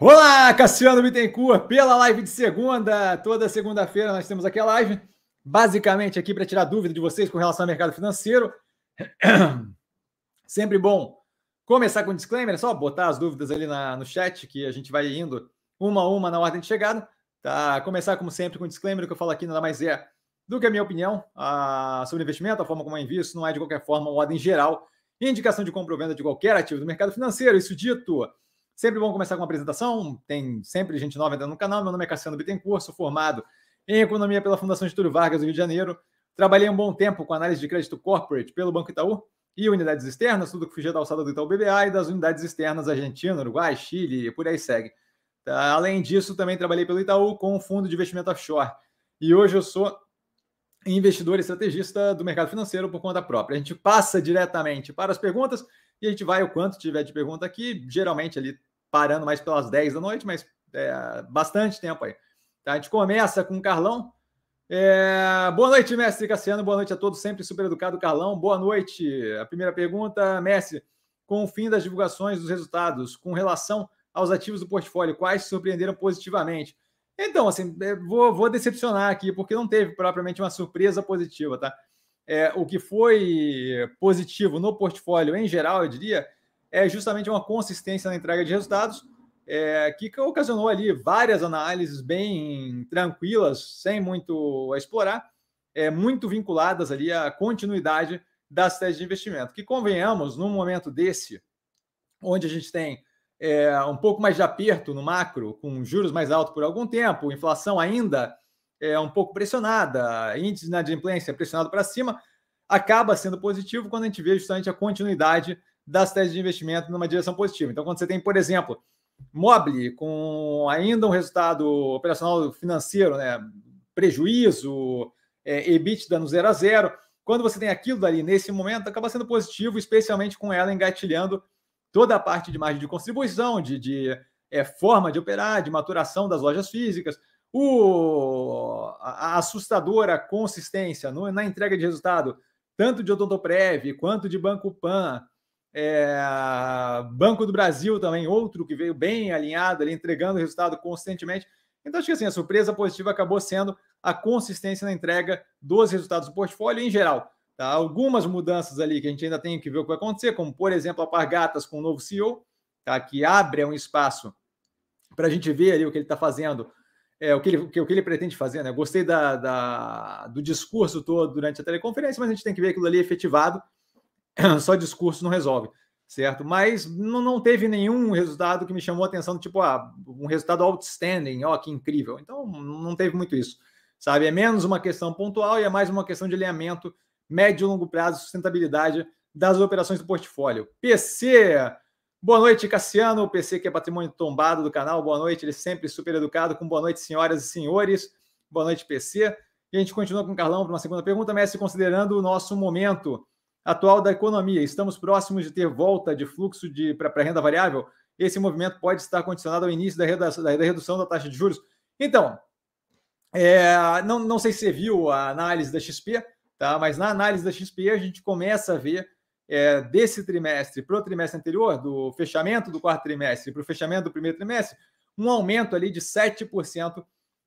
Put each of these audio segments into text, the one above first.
Olá, Cassiano Bittencourt, pela live de segunda. Toda segunda-feira nós temos aqui a live, basicamente aqui para tirar dúvida de vocês com relação ao mercado financeiro. Sempre bom começar com um disclaimer, é só botar as dúvidas ali na, no chat que a gente vai indo uma a uma na ordem de chegada. Tá? Começar, como sempre, com um disclaimer, o que eu falo aqui nada mais é do que a minha opinião a, sobre investimento, a forma como eu invisto, não é de qualquer forma uma ordem geral, indicação de compra ou venda de qualquer ativo do mercado financeiro. Isso dito, Sempre bom começar com uma apresentação. Tem sempre gente nova entrando no canal. Meu nome é Cassiano Bittencourt, sou formado em Economia pela Fundação Getúlio Vargas do Rio de Janeiro. Trabalhei um bom tempo com análise de crédito corporate pelo Banco Itaú e unidades externas, tudo que fugia da alçada do Itaú BBA e das unidades externas Argentina, Uruguai, Chile e por aí segue. Tá? Além disso, também trabalhei pelo Itaú com um fundo de investimento offshore. E hoje eu sou investidor e estrategista do mercado financeiro por conta própria. A gente passa diretamente para as perguntas e a gente vai o quanto tiver de pergunta aqui, geralmente ali parando mais pelas 10 da noite, mas é, bastante tempo aí. Tá? A gente começa com o Carlão. É, boa noite, mestre Cassiano. Boa noite a todos, sempre super educado, Carlão. Boa noite. A primeira pergunta, mestre, com o fim das divulgações dos resultados, com relação aos ativos do portfólio, quais surpreenderam positivamente? Então, assim, é, vou, vou decepcionar aqui, porque não teve propriamente uma surpresa positiva, tá? É, o que foi positivo no portfólio em geral, eu diria, é justamente uma consistência na entrega de resultados, é, que ocasionou ali várias análises bem tranquilas, sem muito a explorar, é, muito vinculadas ali à continuidade das teses de investimento. Que convenhamos, num momento desse, onde a gente tem é, um pouco mais de aperto no macro, com juros mais altos por algum tempo, inflação ainda é um pouco pressionada, índice de inadimplência pressionado para cima, acaba sendo positivo quando a gente vê justamente a continuidade das teses de investimento numa direção positiva. Então, quando você tem, por exemplo, Mobile com ainda um resultado operacional financeiro, né, prejuízo, é, EBITDA no zero a zero, quando você tem aquilo dali nesse momento, acaba sendo positivo, especialmente com ela engatilhando toda a parte de margem de contribuição, de, de é, forma de operar, de maturação das lojas físicas, o, a, a assustadora consistência no, na entrega de resultado, tanto de Odontoprev quanto de Banco Pan, é, Banco do Brasil também, outro que veio bem alinhado ali, entregando resultado consistentemente. Então, acho que assim, a surpresa positiva acabou sendo a consistência na entrega dos resultados do portfólio em geral. Tá? Algumas mudanças ali que a gente ainda tem que ver o que vai acontecer, como, por exemplo, a Pargatas com o novo CEO, tá? que abre um espaço para a gente ver ali o que ele está fazendo, é, o, que ele, o, que, o que ele pretende fazer. Né? Gostei da, da, do discurso todo durante a teleconferência, mas a gente tem que ver aquilo ali efetivado só discurso não resolve, certo? Mas não, teve nenhum resultado que me chamou a atenção, tipo, ah, um resultado outstanding, ó, que incrível. Então, não teve muito isso, sabe? É menos uma questão pontual e é mais uma questão de alinhamento médio e longo prazo, sustentabilidade das operações do portfólio. PC, boa noite, Cassiano, o PC que é patrimônio tombado do canal, boa noite, ele sempre super educado, com boa noite, senhoras e senhores, boa noite, PC. E a gente continua com o Carlão para uma segunda pergunta, Messi, considerando o nosso momento atual da economia. Estamos próximos de ter volta de fluxo de para renda variável. Esse movimento pode estar condicionado ao início da redução da, redução da taxa de juros. Então, é, não, não sei se você viu a análise da XP, tá? mas na análise da XP a gente começa a ver é, desse trimestre para o trimestre anterior, do fechamento do quarto trimestre para o fechamento do primeiro trimestre, um aumento ali de 7%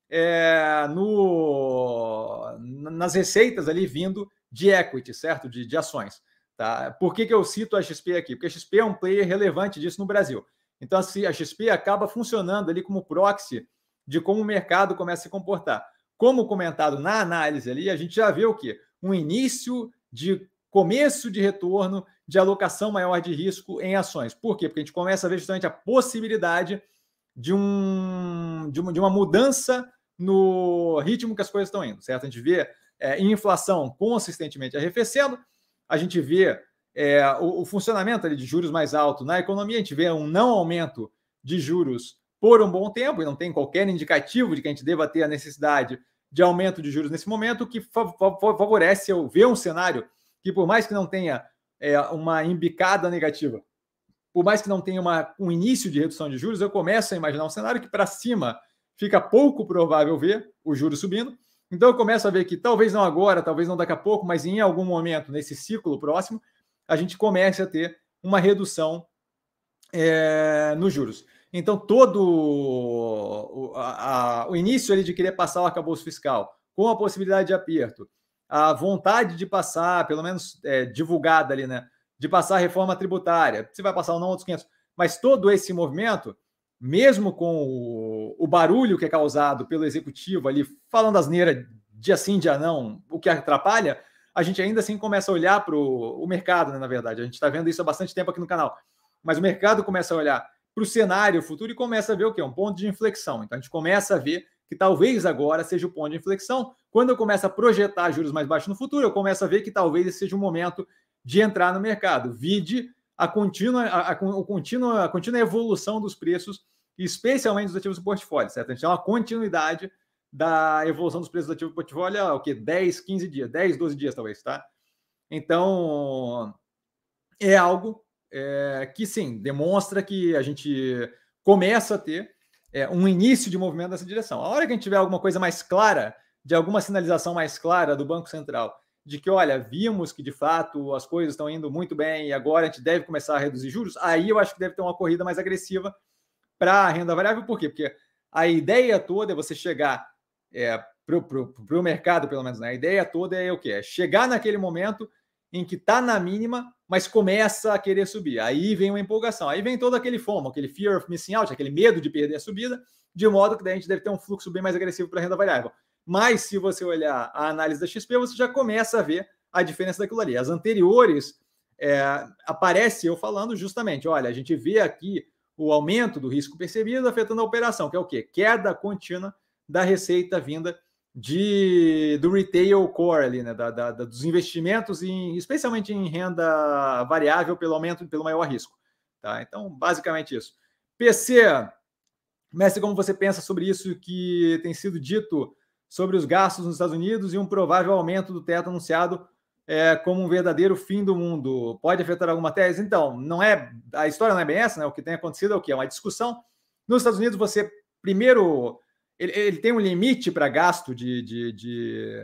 é, no, nas receitas ali vindo de equity, certo? De, de ações. Tá? Por que, que eu cito a XP aqui? Porque a XP é um player relevante disso no Brasil. Então, assim, a XP acaba funcionando ali como proxy de como o mercado começa a se comportar. Como comentado na análise ali, a gente já vê o quê? Um início de começo de retorno de alocação maior de risco em ações. Por quê? Porque a gente começa a ver justamente a possibilidade de, um, de, uma, de uma mudança no ritmo que as coisas estão indo, certo? A gente vê é, inflação consistentemente arrefecendo, a gente vê é, o, o, funcionamento ali de juros mais alto na economia, a gente vê um não aumento de juros por um bom tempo, e não tem qualquer indicativo de que a gente deva ter a necessidade de aumento de juros nesse momento, que favorece eu ver um cenário que, por mais que não tenha é, uma embicada negativa, por mais que não tenha uma, um início de redução de juros, eu começo a imaginar um cenário que para cima fica pouco provável ver o juros subindo, então eu começo a ver que talvez não agora, talvez não daqui a pouco, mas em algum momento nesse ciclo próximo, a gente comece a ter uma redução é, nos juros. Então, todo o, a, a, o início ali de querer passar o arcabouço fiscal, com a possibilidade de aperto, a vontade de passar, pelo menos é, divulgada ali, né? De passar a reforma tributária, se vai passar ou não, outros 500. Mas todo esse movimento, mesmo com o, o barulho que é causado pelo executivo ali, falando asneira dia sim, dia não, o que atrapalha, a gente ainda assim começa a olhar para o mercado, né, na verdade. A gente está vendo isso há bastante tempo aqui no canal. Mas o mercado começa a olhar para o cenário futuro e começa a ver o quê? Um ponto de inflexão. Então a gente começa a ver que talvez agora seja o ponto de inflexão. Quando eu começo a projetar juros mais baixos no futuro, eu começo a ver que talvez esse seja o momento de entrar no mercado. Vide a contínua, a, a, a, contínua, a contínua evolução dos preços, especialmente dos ativos do portfólio, certo? A gente tem uma continuidade da evolução dos preços do ativo do portfólio há o quê? 10, 15 dias, 10, 12 dias talvez, tá? Então, é algo é, que sim, demonstra que a gente começa a ter é, um início de movimento nessa direção. A hora que a gente tiver alguma coisa mais clara, de alguma sinalização mais clara do Banco Central, de que, olha, vimos que de fato as coisas estão indo muito bem e agora a gente deve começar a reduzir juros, aí eu acho que deve ter uma corrida mais agressiva para a renda variável. Por quê? Porque a ideia toda é você chegar é, para o mercado, pelo menos, né? a ideia toda é o quê? É chegar naquele momento em que está na mínima, mas começa a querer subir. Aí vem uma empolgação, aí vem todo aquele fomo, aquele fear of missing out, aquele medo de perder a subida, de modo que daí a gente deve ter um fluxo bem mais agressivo para a renda variável. Mas se você olhar a análise da XP, você já começa a ver a diferença daquilo ali. As anteriores é, aparece eu falando justamente, olha, a gente vê aqui o aumento do risco percebido afetando a operação, que é o quê? Queda contínua da receita vinda de, do retail core ali, né? Da, da, dos investimentos, em, especialmente em renda variável, pelo aumento, pelo maior risco. Tá? Então, basicamente isso. PC, mestre, como você pensa sobre isso que tem sido dito sobre os gastos nos Estados Unidos e um provável aumento do teto anunciado é, como um verdadeiro fim do mundo? Pode afetar alguma tese? Então, não é a história não é bem essa, né? O que tem acontecido é o que? É uma discussão. Nos Estados Unidos, você primeiro ele, ele tem um limite para gasto de, de, de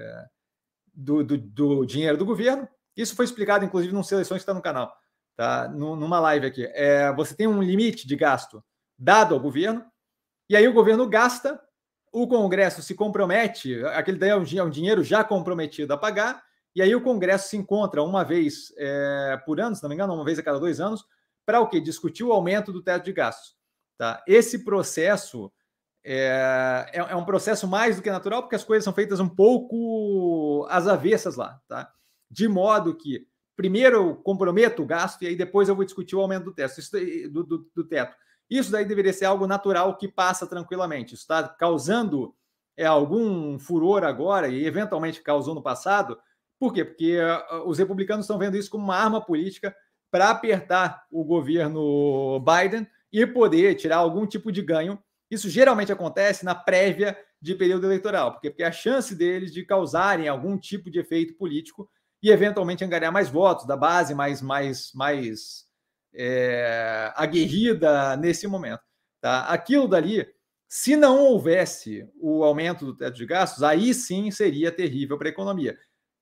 do, do, do, dinheiro do governo. Isso foi explicado, inclusive, num seleções que está no canal, tá? numa live aqui. É, você tem um limite de gasto dado ao governo, e aí o governo gasta, o Congresso se compromete, aquele daí é um, é um dinheiro já comprometido a pagar, e aí o Congresso se encontra uma vez é, por ano, se não me engano, uma vez a cada dois anos, para o quê? Discutir o aumento do teto de gastos. Tá? Esse processo é, é, é, um processo mais do que natural, porque as coisas são feitas um pouco às avessas lá, tá? De modo que primeiro eu comprometo o gasto e aí depois eu vou discutir o aumento do teto. Isso, do, do, do teto. Isso daí deveria ser algo natural que passa tranquilamente. Isso está causando é, algum furor agora e eventualmente causou no passado. Por quê? Porque uh, os republicanos estão vendo isso como uma arma política para apertar o governo Biden e poder tirar algum tipo de ganho isso geralmente acontece na prévia de período eleitoral, porque, porque a chance deles de causarem algum tipo de efeito político e eventualmente angariar mais votos da base mais, mais, mais é, aguerrida nesse momento. Tá? Aquilo dali, se não houvesse o aumento do teto de gastos, aí sim seria terrível para a economia.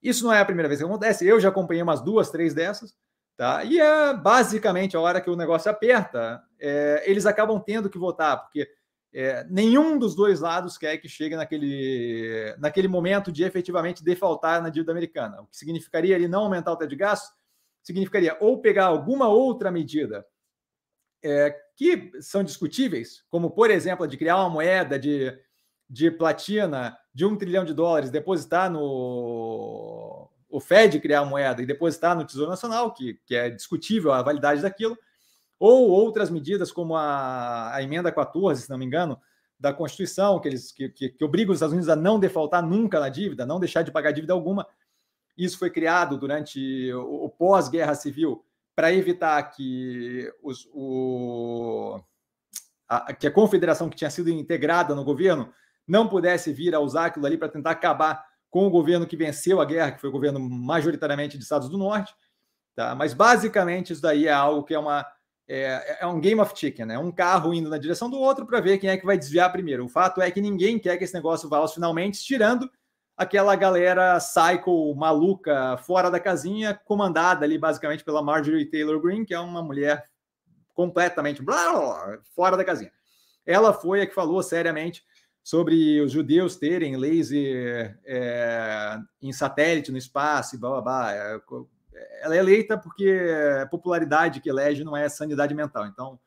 Isso não é a primeira vez que acontece, eu já acompanhei umas duas, três dessas, tá? E é basicamente a hora que o negócio aperta, é, eles acabam tendo que votar, porque é, nenhum dos dois lados quer que chegue naquele, naquele momento de efetivamente defaltar na dívida americana. O que significaria ele não aumentar o teto de gastos, significaria ou pegar alguma outra medida é, que são discutíveis, como, por exemplo, a de criar uma moeda de, de platina de um trilhão de dólares, depositar no. O Fed criar a moeda e depositar no Tesouro Nacional, que, que é discutível a validade daquilo, ou outras medidas como a, a emenda 14, se não me engano, da Constituição, que, eles, que, que, que obriga os Estados Unidos a não defaltar nunca na dívida, não deixar de pagar dívida alguma. Isso foi criado durante o, o pós-guerra civil para evitar que, os, o, a, que a confederação que tinha sido integrada no governo não pudesse vir a usar aquilo ali para tentar acabar com o governo que venceu a guerra, que foi o governo majoritariamente de Estados do Norte. Tá? Mas basicamente isso daí é algo que é uma é, é um game of chicken, né? Um carro indo na direção do outro para ver quem é que vai desviar primeiro. O fato é que ninguém quer que esse negócio vá aos finalmente, tirando aquela galera psycho maluca fora da casinha, comandada ali basicamente pela Marjorie Taylor Greene, que é uma mulher completamente blá, blá, fora da casinha. ela foi a que falou seriamente sobre os judeus terem laser é, em satélite no espaço e blá blá blá. É, ela é eleita porque a popularidade que elege não é sanidade mental. Então,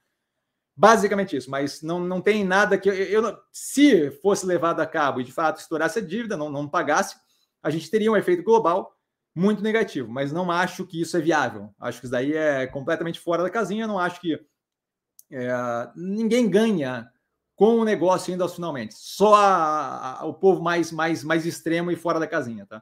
basicamente isso, mas não, não tem nada que. Eu, eu, se fosse levado a cabo e de fato estourasse a dívida, não, não pagasse, a gente teria um efeito global muito negativo, mas não acho que isso é viável. Acho que isso daí é completamente fora da casinha. Não acho que é, ninguém ganha com o negócio indo finalmente. Só a, a, o povo mais, mais, mais extremo e fora da casinha, tá?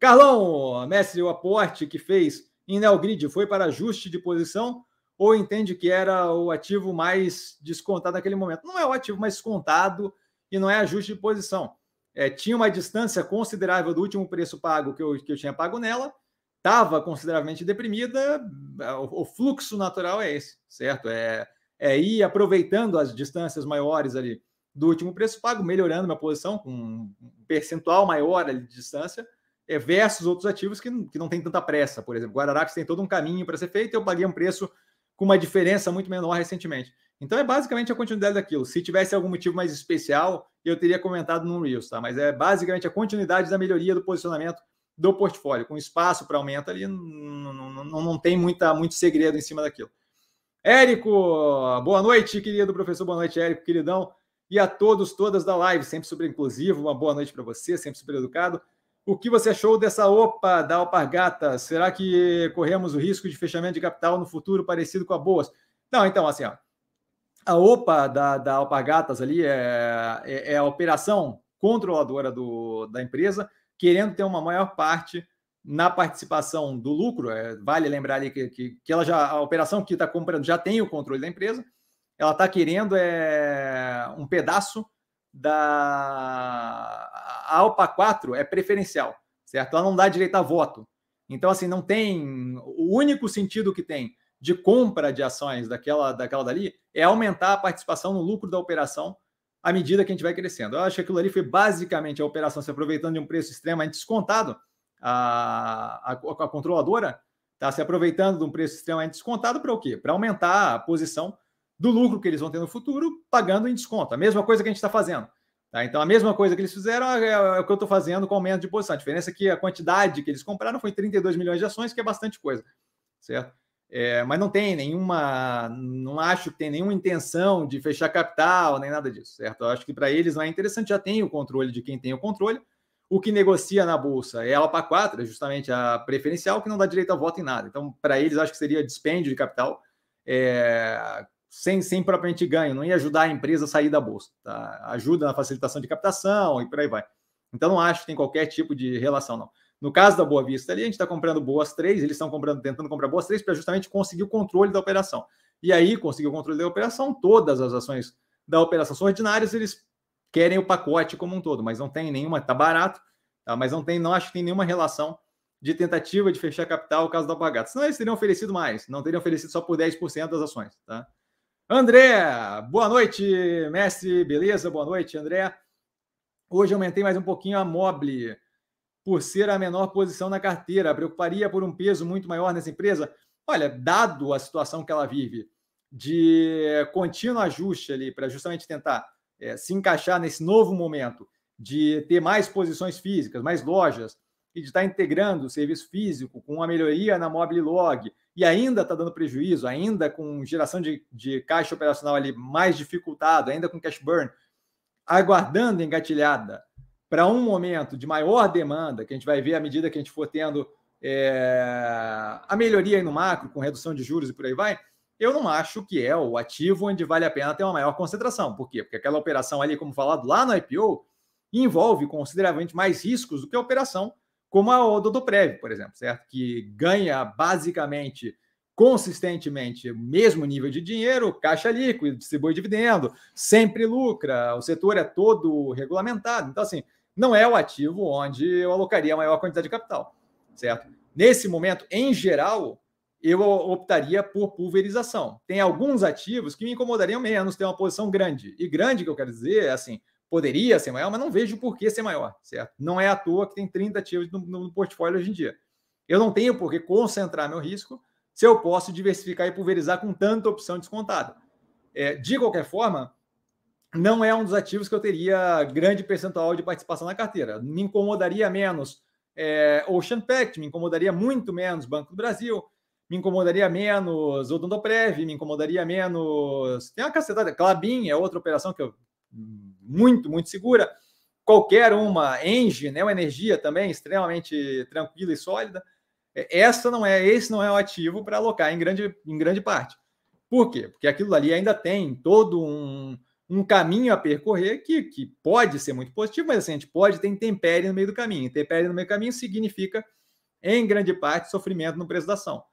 Carlão, mestre, o aporte que fez em Neogrid foi para ajuste de posição ou entende que era o ativo mais descontado naquele momento? Não é o ativo mais descontado e não é ajuste de posição. É, tinha uma distância considerável do último preço pago que eu, que eu tinha pago nela, estava consideravelmente deprimida, o, o, fluxo natural é esse, certo? É, é ir aproveitando as distâncias maiores ali do último preço pago, melhorando minha posição com um percentual maior de distância, é, versus outros ativos que, que não tem tanta pressa. Por exemplo, Guararapes tem todo um caminho para ser feito, eu paguei um preço com uma diferença muito menor recentemente. Então é basicamente a continuidade daquilo. Se tivesse algum motivo mais especial, eu teria comentado no Reels, tá? Mas é basicamente a continuidade da melhoria do posicionamento do portfólio, com espaço para aumento ali, não, não, não, não tem muita, muito segredo em cima daquilo. Érico, boa noite, querido professor, boa noite, Érico, queridão, e a todos, todas da live, sempre super inclusivo, uma boa noite para você, sempre super educado. O que você achou dessa OPA da Alpargata? Será que corremos o risco de fechamento de capital no futuro parecido com a Boas? Não, então, assim, ó, a OPA da, da Alpargatas ali é, é, é, a operação controladora do, da empresa, querendo ter uma maior parte na participação do lucro. É, vale lembrar ali que, que, que, ela já, a operação que está comprando já tem o controle da empresa, ela está querendo é, um pedaço da a ALPA 4 é preferencial, certo? Ela não dá direito a voto. Então, assim, não tem. O único sentido que tem de compra de ações daquela, daquela dali é aumentar a participação no lucro da operação à medida que a gente vai crescendo. Eu acho que aquilo ali foi basicamente a operação se aproveitando de um preço extremamente descontado. A, a, a controladora está se aproveitando de um preço extremamente descontado para o quê? Para aumentar a posição do lucro que eles vão ter no futuro, pagando em desconto. A mesma coisa que a gente está fazendo. Tá? Então, a mesma coisa que eles fizeram é, é o que eu estou fazendo com aumento de posição. A diferença é que a quantidade que eles compraram foi 32 milhões de ações, que é bastante coisa, certo? É, mas não tem nenhuma, não acho que tem nenhuma intenção de fechar capital, nem nada disso, certo? Eu acho que para eles não é interessante, já tem o controle de quem tem o controle. O que negocia na bolsa é a ALPA 4, é justamente a preferencial, que não dá direito a voto em nada. Então, para eles, acho que seria dispêndio de capital. É, sem, sem propriamente ganho, não ia ajudar a empresa a sair da bolsa. Tá? Ajuda na facilitação de captação e por aí vai. Então não acho que tem qualquer tipo de relação, não. No caso da Boa Vista ali, a gente está comprando boas três, eles estão comprando, tentando comprar boas três para justamente conseguir o controle da operação. E aí, conseguir o controle da operação, todas as ações da operação são ordinárias, eles querem o pacote como um todo, mas não tem nenhuma, tá barato, tá? mas não tem, não acho que tem nenhuma relação de tentativa de fechar capital caso da Pagata. Senão eles teriam oferecido mais, não teriam oferecido só por 10% das ações, tá? André, boa noite, mestre, beleza? Boa noite, André. Hoje aumentei mais um pouquinho a Mobile, por ser a menor posição na carteira. Preocuparia por um peso muito maior nessa empresa? Olha, dado a situação que ela vive, de contínuo ajuste ali, para justamente tentar é, se encaixar nesse novo momento, de ter mais posições físicas, mais lojas, e de estar integrando o serviço físico com uma melhoria na Mobile Log, e ainda está dando prejuízo, ainda com geração de, de caixa operacional ali mais dificultado, ainda com cash burn, aguardando engatilhada para um momento de maior demanda, que a gente vai ver à medida que a gente for tendo é, a melhoria no macro, com redução de juros e por aí vai, eu não acho que é o ativo onde vale a pena ter uma maior concentração. Por quê? Porque aquela operação ali, como falado lá no IPO, envolve consideravelmente mais riscos do que a operação como a do Prev, por exemplo, certo? Que ganha basicamente consistentemente o mesmo nível de dinheiro, caixa líquido, distribui dividendo, sempre lucra, o setor é todo regulamentado. Então, assim, não é o ativo onde eu alocaria a maior quantidade de capital, certo? Nesse momento, em geral, eu optaria por pulverização. Tem alguns ativos que me incomodariam menos ter uma posição grande. E grande, que eu quero dizer, é assim, Poderia ser maior, mas não vejo por que ser maior, certo? Não é à toa que tem 30 ativos no, no portfólio hoje em dia. Eu não tenho por que concentrar meu risco se eu posso diversificar e pulverizar com tanta opção descontada. É, de qualquer forma, não é um dos ativos que eu teria grande percentual de participação na carteira. Me incomodaria menos é, Ocean Pact, me incomodaria muito menos Banco do Brasil, me incomodaria menos Odontoprev, me incomodaria menos. Tem uma cacetada, Clabin é outra operação que eu muito, muito segura. Qualquer uma, Engie, né, uma energia também extremamente tranquila e sólida. É, essa não é, esse não é o ativo para alocar em grande, em grande parte. Por quê? Porque aquilo ali ainda tem todo um, um caminho a percorrer que, que pode ser muito positivo, mas assim, a gente pode ter intempérie no meio do caminho. Intempérie no meio do caminho significa, em grande parte, sofrimento no preço da ação,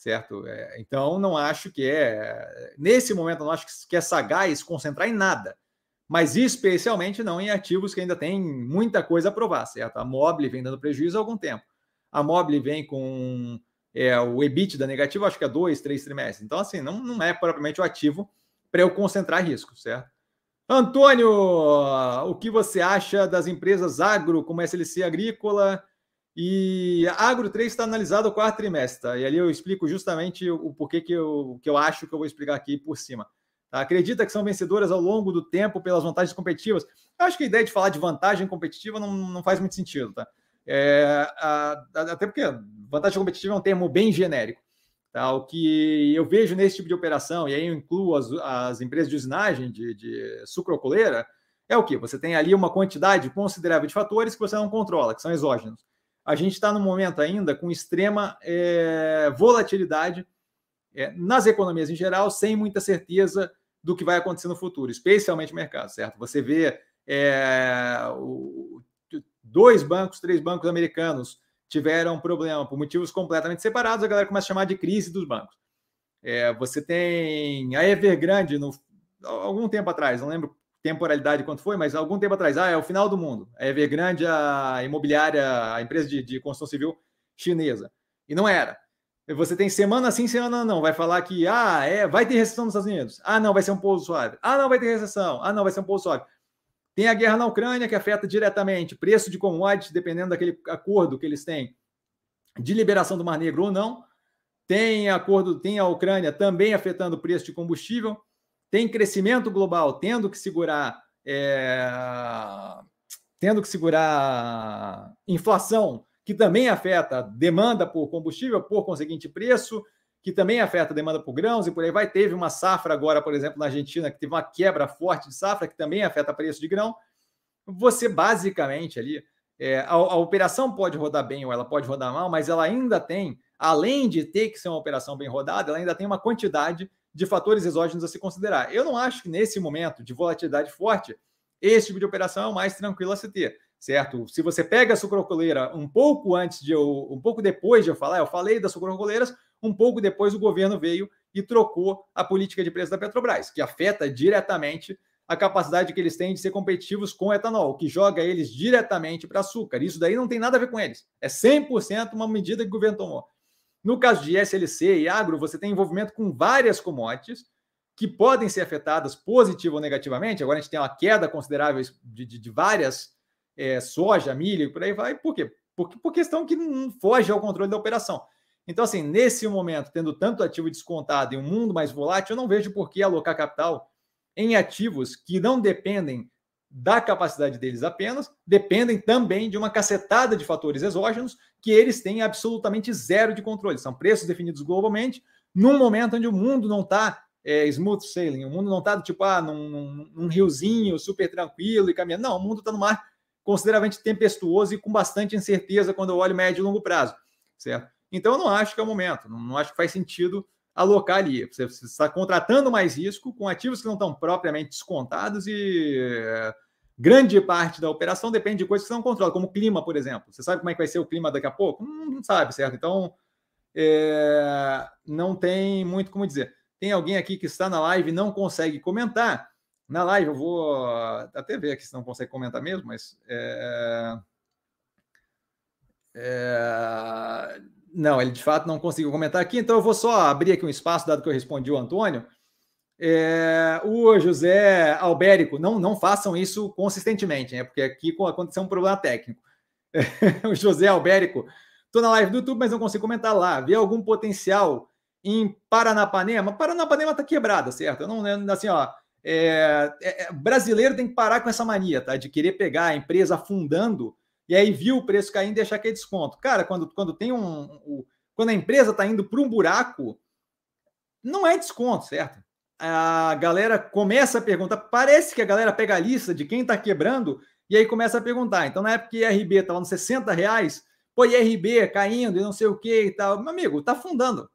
certo? É, então, não acho que é. Nesse momento, não acho que é sagaz concentrar em nada, mas especialmente não em ativos que ainda tem muita coisa a provar, certo? A Mobile vem dando prejuízo há algum tempo. A Mobile vem com é, o EBITDA negativo, acho que é dois, três trimestres. Então, assim, não, não é propriamente o ativo para eu concentrar risco, certo? Antônio, o que você acha das empresas agro, como SLC Agrícola? E a Agro 3 está analisado o quarto trimestre, tá? E ali eu explico justamente o porquê que eu, que eu acho que eu vou explicar aqui por cima. Tá? Acredita que são vencedoras ao longo do tempo pelas vantagens competitivas? Eu acho que a ideia de falar de vantagem competitiva não, não faz muito sentido, tá? É, a, até porque vantagem competitiva é um termo bem genérico. Tá? O que eu vejo nesse tipo de operação, e aí eu incluo as, as empresas de usinagem de, de sucrocoleira, é o que? Você tem ali uma quantidade considerável de fatores que você não controla, que são exógenos. A gente está no momento ainda com extrema é, volatilidade é, nas economias em geral, sem muita certeza do que vai acontecer no futuro, especialmente mercado, certo? Você vê é, o, dois bancos, três bancos americanos tiveram um problema por motivos completamente separados, a galera começa a chamar de crise dos bancos. É, você tem a Evergrande, no, algum tempo atrás, não lembro temporalidade quanto foi, mas algum tempo atrás, ah, é o final do mundo. A Evergrande, a imobiliária, a empresa de, de construção civil chinesa. E não era. Você tem semana sim, semana não. Vai falar que ah, é, vai ter recessão nos Estados Unidos. Ah, não, vai ser um pouso suave. Ah, não, vai ter recessão. Ah, não, vai ser um pouso suave. Tem a guerra na Ucrânia, que afeta diretamente preço de commodities, dependendo daquele acordo que eles têm de liberação do Mar Negro ou não. Tem acordo, tem a Ucrânia também afetando o preço de combustível. Tem crescimento global tendo que segurar, é, tendo que segurar inflação, que também afeta demanda por combustível, por conseguinte preço que também afeta a demanda por grãos e por aí vai. Teve uma safra agora, por exemplo, na Argentina, que teve uma quebra forte de safra, que também afeta preço de grão. Você basicamente ali, é, a, a, operação pode rodar bem ou ela pode rodar mal, mas ela ainda tem, além de ter que ser uma operação bem rodada, ela ainda tem uma quantidade de fatores exógenos a se considerar. Eu não acho que nesse momento de volatilidade forte, esse tipo de operação é o mais tranquilo a se ter certo? Se você pega a sucrocoleira um pouco antes de eu, um pouco depois de eu falar, eu falei das sucrocoleiras, um pouco depois o governo veio e trocou a política de preço da Petrobras, que afeta diretamente a capacidade que eles têm de ser competitivos com etanol, que joga eles diretamente para açúcar. Isso daí não tem nada a ver com eles. É 100% uma medida que o governo tomou. No caso de SLC e agro, você tem envolvimento com várias commodities que podem ser afetadas positiva ou negativamente. Agora a gente tem uma queda considerável de, de, de várias é, soja, milho, por aí vai. Por quê? Por, por questão que não foge ao controle da operação. Então, assim, nesse momento, tendo tanto ativo descontado e um mundo mais volátil, eu não vejo por que alocar capital em ativos que não dependem da capacidade deles apenas, dependem também de uma cacetada de fatores exógenos que eles têm absolutamente zero de controle. São preços definidos globalmente, num momento onde o mundo não está é, smooth sailing, o mundo não está tipo, ah, num, num, num, riozinho super tranquilo e caminhando. Não, o mundo está no mar consideravelmente tempestuoso e com bastante incerteza quando eu olho médio e longo prazo, certo? Então, eu não acho que é o momento, não acho que faz sentido alocar ali. Você, está contratando mais risco com ativos que não estão propriamente descontados e é, grande parte da operação depende de coisas que você não controla, como o clima, por exemplo. Você sabe como é que vai ser o clima daqui a pouco? Não, não sabe, certo? Então, é, não tem muito como dizer. Tem alguém aqui que está na live e não consegue comentar. Na live eu vou até ver aqui se não consegue comentar mesmo, mas. É... É... Não, ele de fato não conseguiu comentar aqui, então eu vou só abrir aqui um espaço, dado que eu respondi o Antônio. É... O José Albérico, não, não façam isso consistentemente, né? Porque aqui aconteceu um problema técnico. o José Albérico, estou na live do YouTube, mas não consigo comentar lá. Vê algum potencial em Paranapanema? Paranapanema está quebrada, certo? Eu não, assim, ó É, é, é, brasileiro tem que parar com essa mania, tá? De querer pegar a empresa afundando e aí viu o preço caindo e que é desconto. Cara, quando, quando tem um. um quando a empresa está indo para um buraco, não é desconto, certo? A galera começa a perguntar, parece que a galera pega a lista de quem está quebrando e aí começa a perguntar. Então, na época que IRB estava nos 60 reais, pô, IRB caindo e não sei o que e tal. Meu amigo, tá afundando,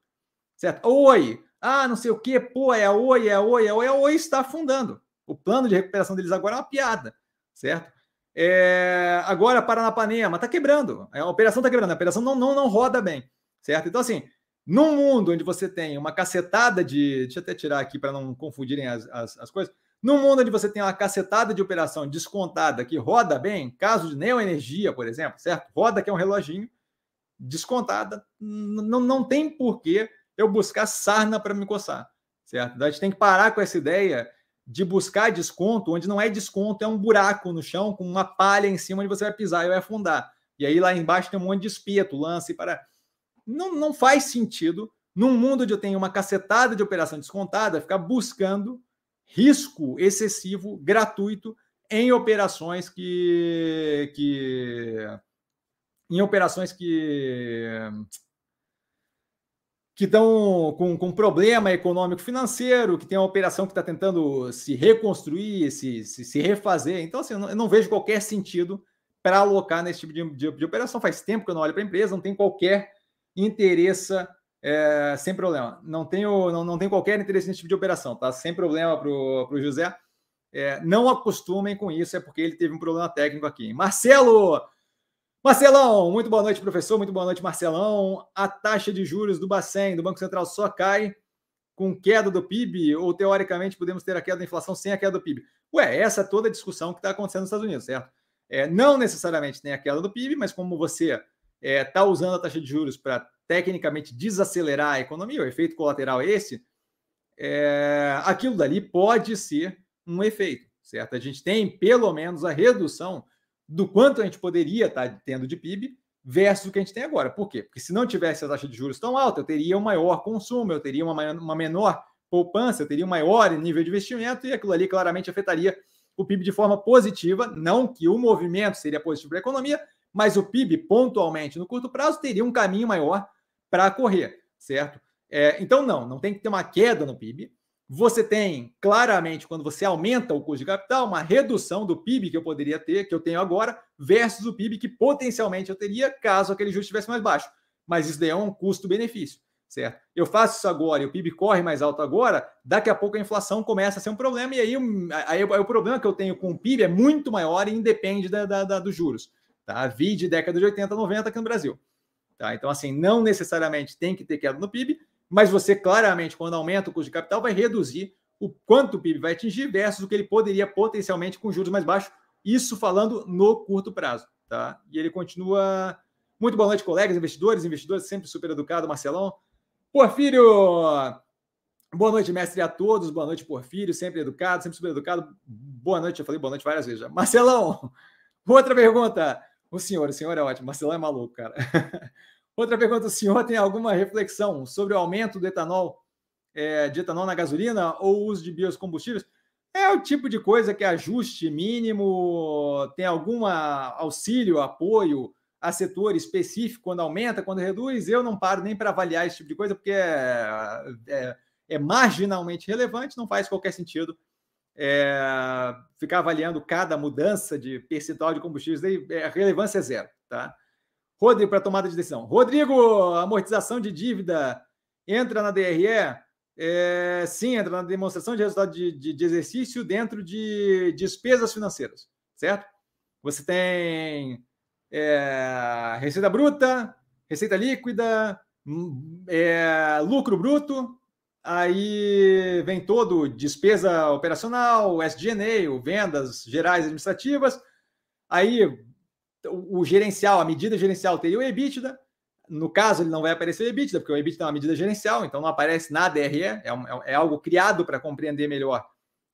certo? Oi, ah, não sei o que, pô, é a Oi, é a Oi, é a Oi, a Oi está afundando. O plano de recuperação deles agora é uma piada, certo? É, agora, Paranapanema está quebrando. A operação está quebrando, a operação não, não, não roda bem, certo? Então, assim, num mundo onde você tem uma cacetada de. Deixa eu até tirar aqui para não confundirem as, as, as, coisas. Num mundo onde você tem uma cacetada de operação descontada que roda bem, caso de neoenergia, por exemplo, certo? Roda que é um reloginho, descontada, não, não tem porquê eu buscar sarna para me coçar, certo? A gente tem que parar com essa ideia de buscar desconto, onde não é desconto, é um buraco no chão com uma palha em cima onde você vai pisar e vai afundar. E aí lá embaixo tem um monte de espeto, lance para não, não faz sentido, num mundo onde eu tenho uma cacetada de operação descontada, ficar buscando risco excessivo, gratuito, em operações que. que em operações que que estão com, com problema econômico financeiro, que tem uma operação que está tentando se reconstruir, se, se, se, refazer. Então, assim, eu não, eu não vejo qualquer sentido para alocar nesse tipo de, de, de, operação. Faz tempo que eu não olho para a empresa, não tem qualquer interesse é, sem problema. Não tenho, não, não tenho qualquer interesse nesse tipo de operação, tá? Sem problema para o José. É, não acostumem com isso, é porque ele teve um problema técnico aqui. Marcelo! Marcelão, muito boa noite, professor. Muito boa noite, Marcelão. A taxa de juros do Bacen, do Banco Central, só cai com queda do PIB? Ou, teoricamente, podemos ter a queda da inflação sem a queda do PIB? Ué, essa é toda a discussão que está acontecendo nos Estados Unidos, certo? É, não necessariamente tem a queda do PIB, mas como você está é, tá usando a taxa de juros para tecnicamente desacelerar a economia, o efeito colateral é esse, é, aquilo dali pode ser um efeito, certo? A gente tem pelo menos a redução do quanto a gente poderia estar tá tendo de PIB versus o que a gente tem agora. Por quê? Porque se não tivesse a taxa de juros tão alta, eu teria um maior consumo, eu teria uma, uma menor poupança, eu teria um maior nível de investimento e aquilo ali claramente afetaria o PIB de forma positiva, não que o movimento seria positivo para a economia, mas o PIB, pontualmente, no curto prazo, teria um caminho maior para correr, certo? É, então, não, não tem que ter uma queda no PIB. Você tem, claramente, quando você aumenta o custo de capital, uma redução do PIB que eu poderia ter, que eu tenho agora, versus o PIB que potencialmente eu teria caso aquele juros estivesse mais baixo. Mas isso daí é um custo-benefício, certo? Eu faço isso agora e o PIB corre mais alto agora, daqui a pouco a inflação começa a ser um problema, e aí, aí, aí o problema que eu tenho com o PIB é muito maior e independe da, da, da dos juros. Tá? Vi de década de 80, 90 aqui no Brasil. Tá? Então, assim, não necessariamente tem que ter queda no PIB, mas você claramente, quando aumenta o custo de capital, vai reduzir o quanto o PIB vai atingir versus o que ele poderia potencialmente com juros mais baixos. Isso falando no curto prazo. Tá? E ele continua. Muito boa noite, colegas, investidores, investidores, sempre super educado, Marcelão. Porfírio! Boa noite, mestre, a todos. Boa noite, Porfírio, sempre educado, sempre super educado. Boa noite, eu falei boa noite várias vezes já. Marcelão, outra pergunta. O senhor, o senhor é ótimo. Marcelão é maluco, cara. Outra pergunta: o senhor tem alguma reflexão sobre o aumento do etanol, é, de etanol na gasolina ou o uso de biocombustíveis? É o tipo de coisa que ajuste mínimo, tem algum auxílio, apoio a setor específico quando aumenta, quando reduz? Eu não paro nem para avaliar esse tipo de coisa, porque é, é, é marginalmente relevante, não faz qualquer sentido é, ficar avaliando cada mudança de percentual de combustíveis, daí, é, a relevância é zero, tá? Rodrigo, para tomada de decisão. Rodrigo, amortização de dívida entra na DRE? É, sim, entra na demonstração de resultado de, de, de, exercício dentro de despesas financeiras, certo? Você tem é, receita bruta, receita líquida, hum, é, lucro bruto, Aí vem todo despesa operacional, SG&A, vendas gerais administrativas. Aí o, o, gerencial, a medida gerencial teria o EBITDA. No caso, ele não vai aparecer o EBITDA, porque o EBITDA é uma medida gerencial, então não aparece na DRE, é, um, é, é algo criado para compreender melhor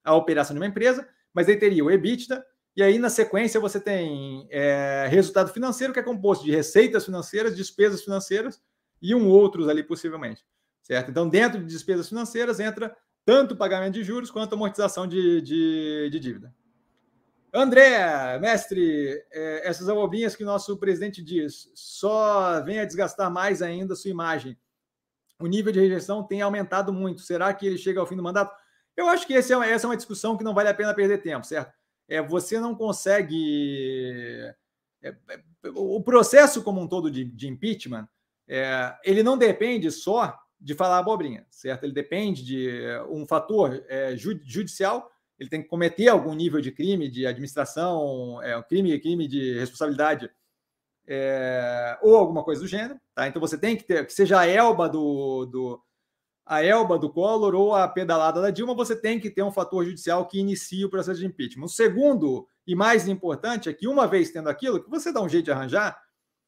a operação de uma empresa, mas aí teria o EBITDA, e aí na sequência você tem é, resultado financeiro, que é composto de receitas financeiras, despesas financeiras e um outros ali possivelmente certo? Então, dentro de despesas financeiras entra tanto pagamento de juros quanto amortização de, de, de dívida. André, mestre, é, essas abobrinhas que o nosso presidente diz só vem a desgastar mais ainda a sua imagem. O nível de rejeição tem aumentado muito. Será que ele chega ao fim do mandato? Eu acho que é, essa é uma discussão que não vale a pena perder tempo, certo? É, você não consegue. É, o processo como um todo de, de impeachment, é, ele não depende só de falar abobrinha, certo? Ele depende de um fator é, judicial ele tem que cometer algum nível de crime de administração, é, um crime, crime de responsabilidade é, ou alguma coisa do gênero. Tá? Então você tem que ter, que seja a Elba do, do a Elba do Collor ou a pedalada da Dilma, você tem que ter um fator judicial que inicie o processo de impeachment. O segundo e mais importante é que uma vez tendo aquilo, que você dá um jeito de arranjar,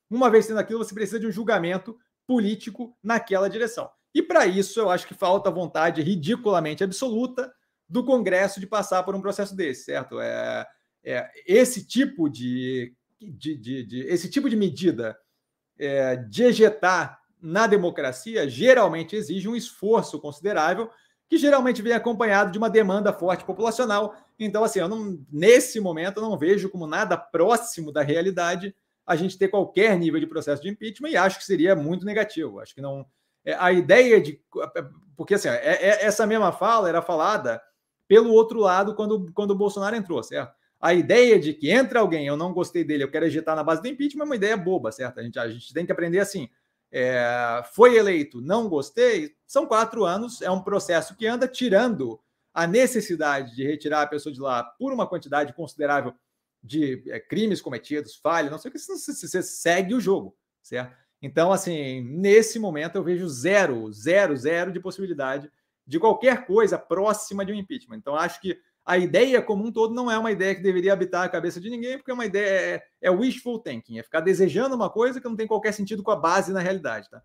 uma vez tendo aquilo, você precisa de um julgamento político naquela direção. E para isso, eu acho que falta vontade ridiculamente absoluta do Congresso de passar por um processo desse, certo? É, é esse tipo de, de, de, de, esse tipo de medida é, de ejetar na democracia geralmente exige um esforço considerável que geralmente vem acompanhado de uma demanda forte populacional. Então, assim, eu não, nesse momento eu não vejo como nada próximo da realidade a gente ter qualquer nível de processo de impeachment e acho que seria muito negativo. Acho que não. É, a ideia de. Porque assim, é, é, essa mesma fala era falada pelo outro lado quando, quando o Bolsonaro entrou, certo? A ideia de que entra alguém, eu não gostei dele, eu quero ejetar na base do impeachment é uma ideia boba, certo? A gente, a gente tem que aprender assim. É, foi eleito, não gostei, são quatro anos, é um processo que anda tirando a necessidade de retirar a pessoa de lá por uma quantidade considerável de é, crimes cometidos, falha, não sei o que, você segue o jogo, certo? Então, assim, nesse momento eu vejo zero, zero, zero de possibilidade de qualquer coisa próxima de um impeachment. Então, acho que a ideia como um todo não é uma ideia que deveria habitar a cabeça de ninguém, porque é uma ideia, é, é wishful thinking, é ficar desejando uma coisa que não tem qualquer sentido com a base na realidade, tá?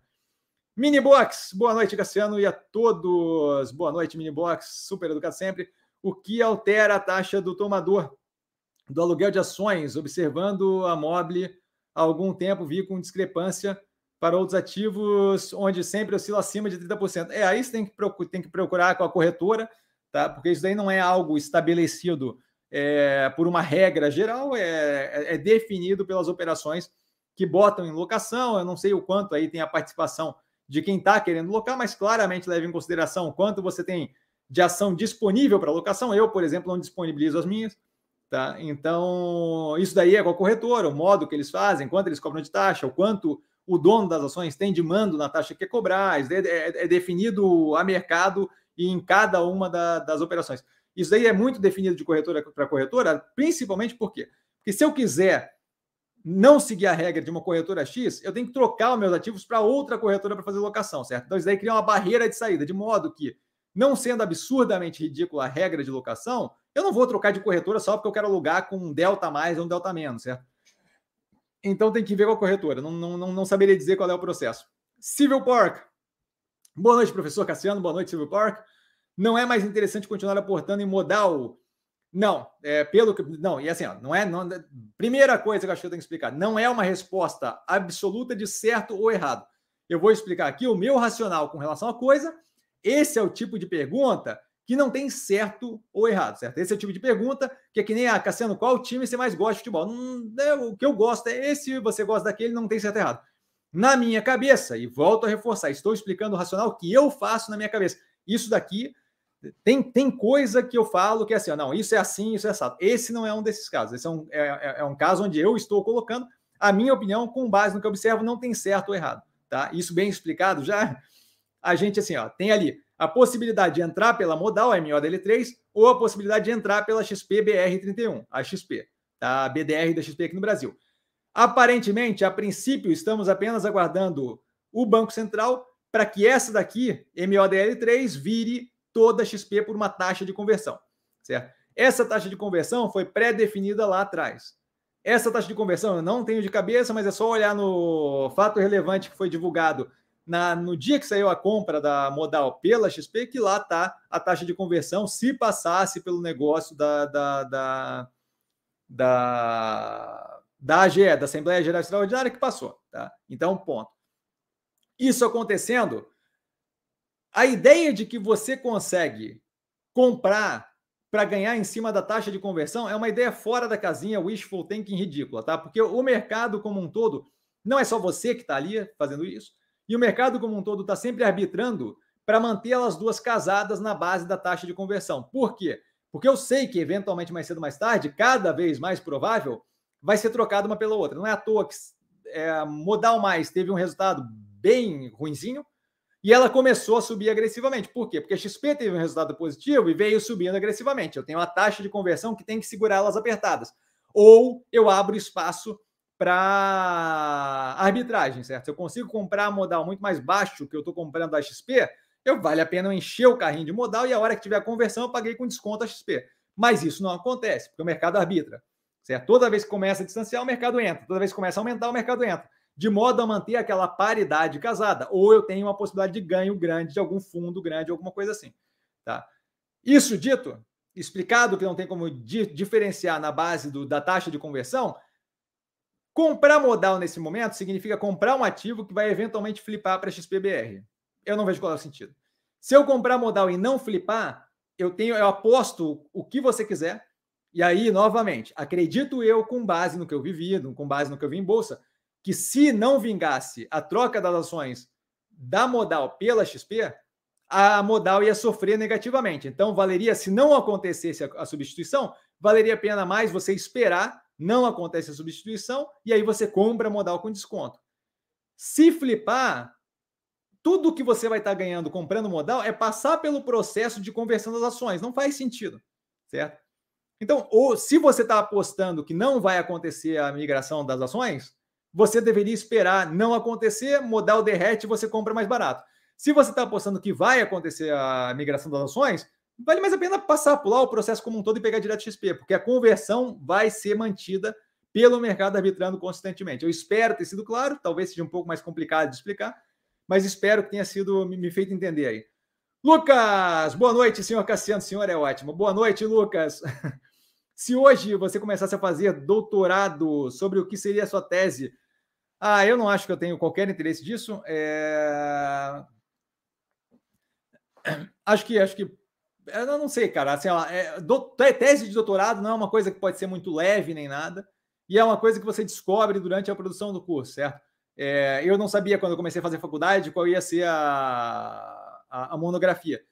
Minibox, boa noite, Cassiano, e a todos. Boa noite, Minibox, super educado sempre. O que altera a taxa do tomador do aluguel de ações, observando a Mobile há algum tempo, vi com discrepância para outros ativos onde sempre oscila acima de 30%. É, aí você tem que procurar, tem que procurar com a corretora, tá? Porque isso daí não é algo estabelecido é, por uma regra geral, é, é, é, definido pelas operações que botam em locação. Eu não sei o quanto aí tem a participação de quem está querendo locar, mas claramente leva em consideração quanto você tem de ação disponível para locação. Eu, por exemplo, não disponibilizo as minhas. Tá? Então, isso daí é com a corretora, o modo que eles fazem, quanto eles cobram de taxa, o quanto o dono das ações tem de mando na taxa que quer cobrar, é, é, é definido a mercado e em cada uma da, das operações. Isso aí é muito definido de corretora para corretora, principalmente por quê? Porque se eu quiser não seguir a regra de uma corretora X, eu tenho que trocar os meus ativos para outra corretora para fazer locação, certo? Então, isso daí cria uma barreira de saída, de modo que, não sendo absurdamente ridícula a regra de locação, eu não vou trocar de corretora só porque eu quero alugar com um delta mais ou um delta menos, certo? Então tem que ver com a corretora. Não, não, não, não saberia dizer qual é o processo. Civil Park. Boa noite, professor Cassiano. Boa noite, Civil Park. Não é mais interessante continuar aportando em modal? Não, é pelo que. Não, e assim, ó, não é. Não, primeira coisa que eu acho que eu tenho que explicar: não é uma resposta absoluta de certo ou errado. Eu vou explicar aqui o meu racional com relação à coisa. Esse é o tipo de pergunta que não tem certo ou errado, certo? Esse é o tipo de pergunta que é que nem a ah, Cassiano, qual time você mais gosta de futebol? Não, é, o que eu gosto é esse, você gosta daquele, não tem certo ou errado. Na minha cabeça, e volto a reforçar, estou explicando o racional que eu faço na minha cabeça. Isso daqui tem, tem coisa que eu falo que é assim, não, isso é assim, isso é assado. Esse não é um desses casos. Esse é um, é, é, é um caso onde eu estou colocando a minha opinião com base no que eu observo, não tem certo ou errado. Tá? Isso bem explicado já. A gente, assim, ó, tem ali a possibilidade de entrar pela modal MODL3 ou a possibilidade de entrar pela XP BR31, a XP, tá? a BDR da XP aqui no Brasil. Aparentemente, a princípio, estamos apenas aguardando o Banco Central para que essa daqui, MODL3, vire toda a XP por uma taxa de conversão, certo? Essa taxa de conversão foi pré-definida lá atrás. Essa taxa de conversão eu não tenho de cabeça, mas é só olhar no fato relevante que foi divulgado na, no dia que saiu a compra da modal pela XP, que lá está a taxa de conversão, se passasse pelo negócio da, da, da, da, da AGE, da Assembleia Geral Extraordinária, que passou. Tá? Então, ponto. Isso acontecendo, a ideia de que você consegue comprar para ganhar em cima da taxa de conversão é uma ideia fora da casinha, wishful thinking ridícula, tá? Porque o mercado como um todo, não é só você que está ali fazendo isso, e o mercado como um todo está sempre arbitrando para manter elas duas casadas na base da taxa de conversão. Por quê? Porque eu sei que, eventualmente, mais cedo ou mais tarde, cada vez mais provável, vai ser trocada uma pela outra. Não é à toa que é, Modal Mais teve um resultado bem ruinzinho, e ela começou a subir agressivamente. Por quê? Porque a XP teve um resultado positivo e veio subindo agressivamente. Eu tenho uma taxa de conversão que tem que segurar elas apertadas. Ou eu abro espaço para arbitragem, certo? Se eu consigo comprar modal muito mais baixo que eu estou comprando a XP, eu vale a pena encher o carrinho de modal e a hora que tiver a conversão eu paguei com desconto a XP. Mas isso não acontece, porque o mercado arbitra. Certo? Toda vez que começa a distanciar, o mercado entra. Toda vez que começa a aumentar, o mercado entra de modo a manter aquela paridade casada, ou eu tenho uma possibilidade de ganho grande de algum fundo grande, alguma coisa assim. Tá? Isso dito, explicado que não tem como di diferenciar na base do, da taxa de conversão, comprar modal nesse momento significa comprar um ativo que vai eventualmente flipar para XPBR. Eu não vejo qual é o sentido. Se eu comprar modal e não flipar, eu tenho, eu aposto o que você quiser. E aí, novamente, acredito eu com base no que eu vivi, com base no que eu vi em bolsa, que se não vingasse a troca das ações da modal pela XP, a modal ia sofrer negativamente. Então, valeria, se não acontecesse a, a substituição, valeria a pena mais você esperar, não acontece a substituição, e aí você compra modal com desconto. Se flipar, tudo que você vai estar ganhando comprando modal é passar pelo processo de conversão das ações. Não faz sentido, certo? Então, ou se você está apostando que não vai acontecer a migração das ações, você deveria esperar não acontecer, modal derrete e você compra mais barato. Se você está apostando que vai acontecer a migração das ações, vale mais a pena passar, pular o processo como um todo e pegar direto XP, porque a conversão vai ser mantida pelo mercado arbitrando consistentemente. Eu espero ter sido claro, talvez seja um pouco mais complicado de explicar, mas espero que tenha sido me feito entender aí. Lucas, boa noite, senhor Cassiano, senhor é ótimo. Boa noite, Lucas. Se hoje você começasse a fazer doutorado sobre o que seria a sua tese, ah, eu não acho que eu tenho qualquer interesse disso. É... Acho que, acho que, eu não sei, cara. Assim, ó, é, do... tese de doutorado não é uma coisa que pode ser muito leve nem nada, e é uma coisa que você descobre durante a produção do curso, certo? É, eu não sabia quando eu comecei a fazer faculdade qual ia ser a, a, a monografia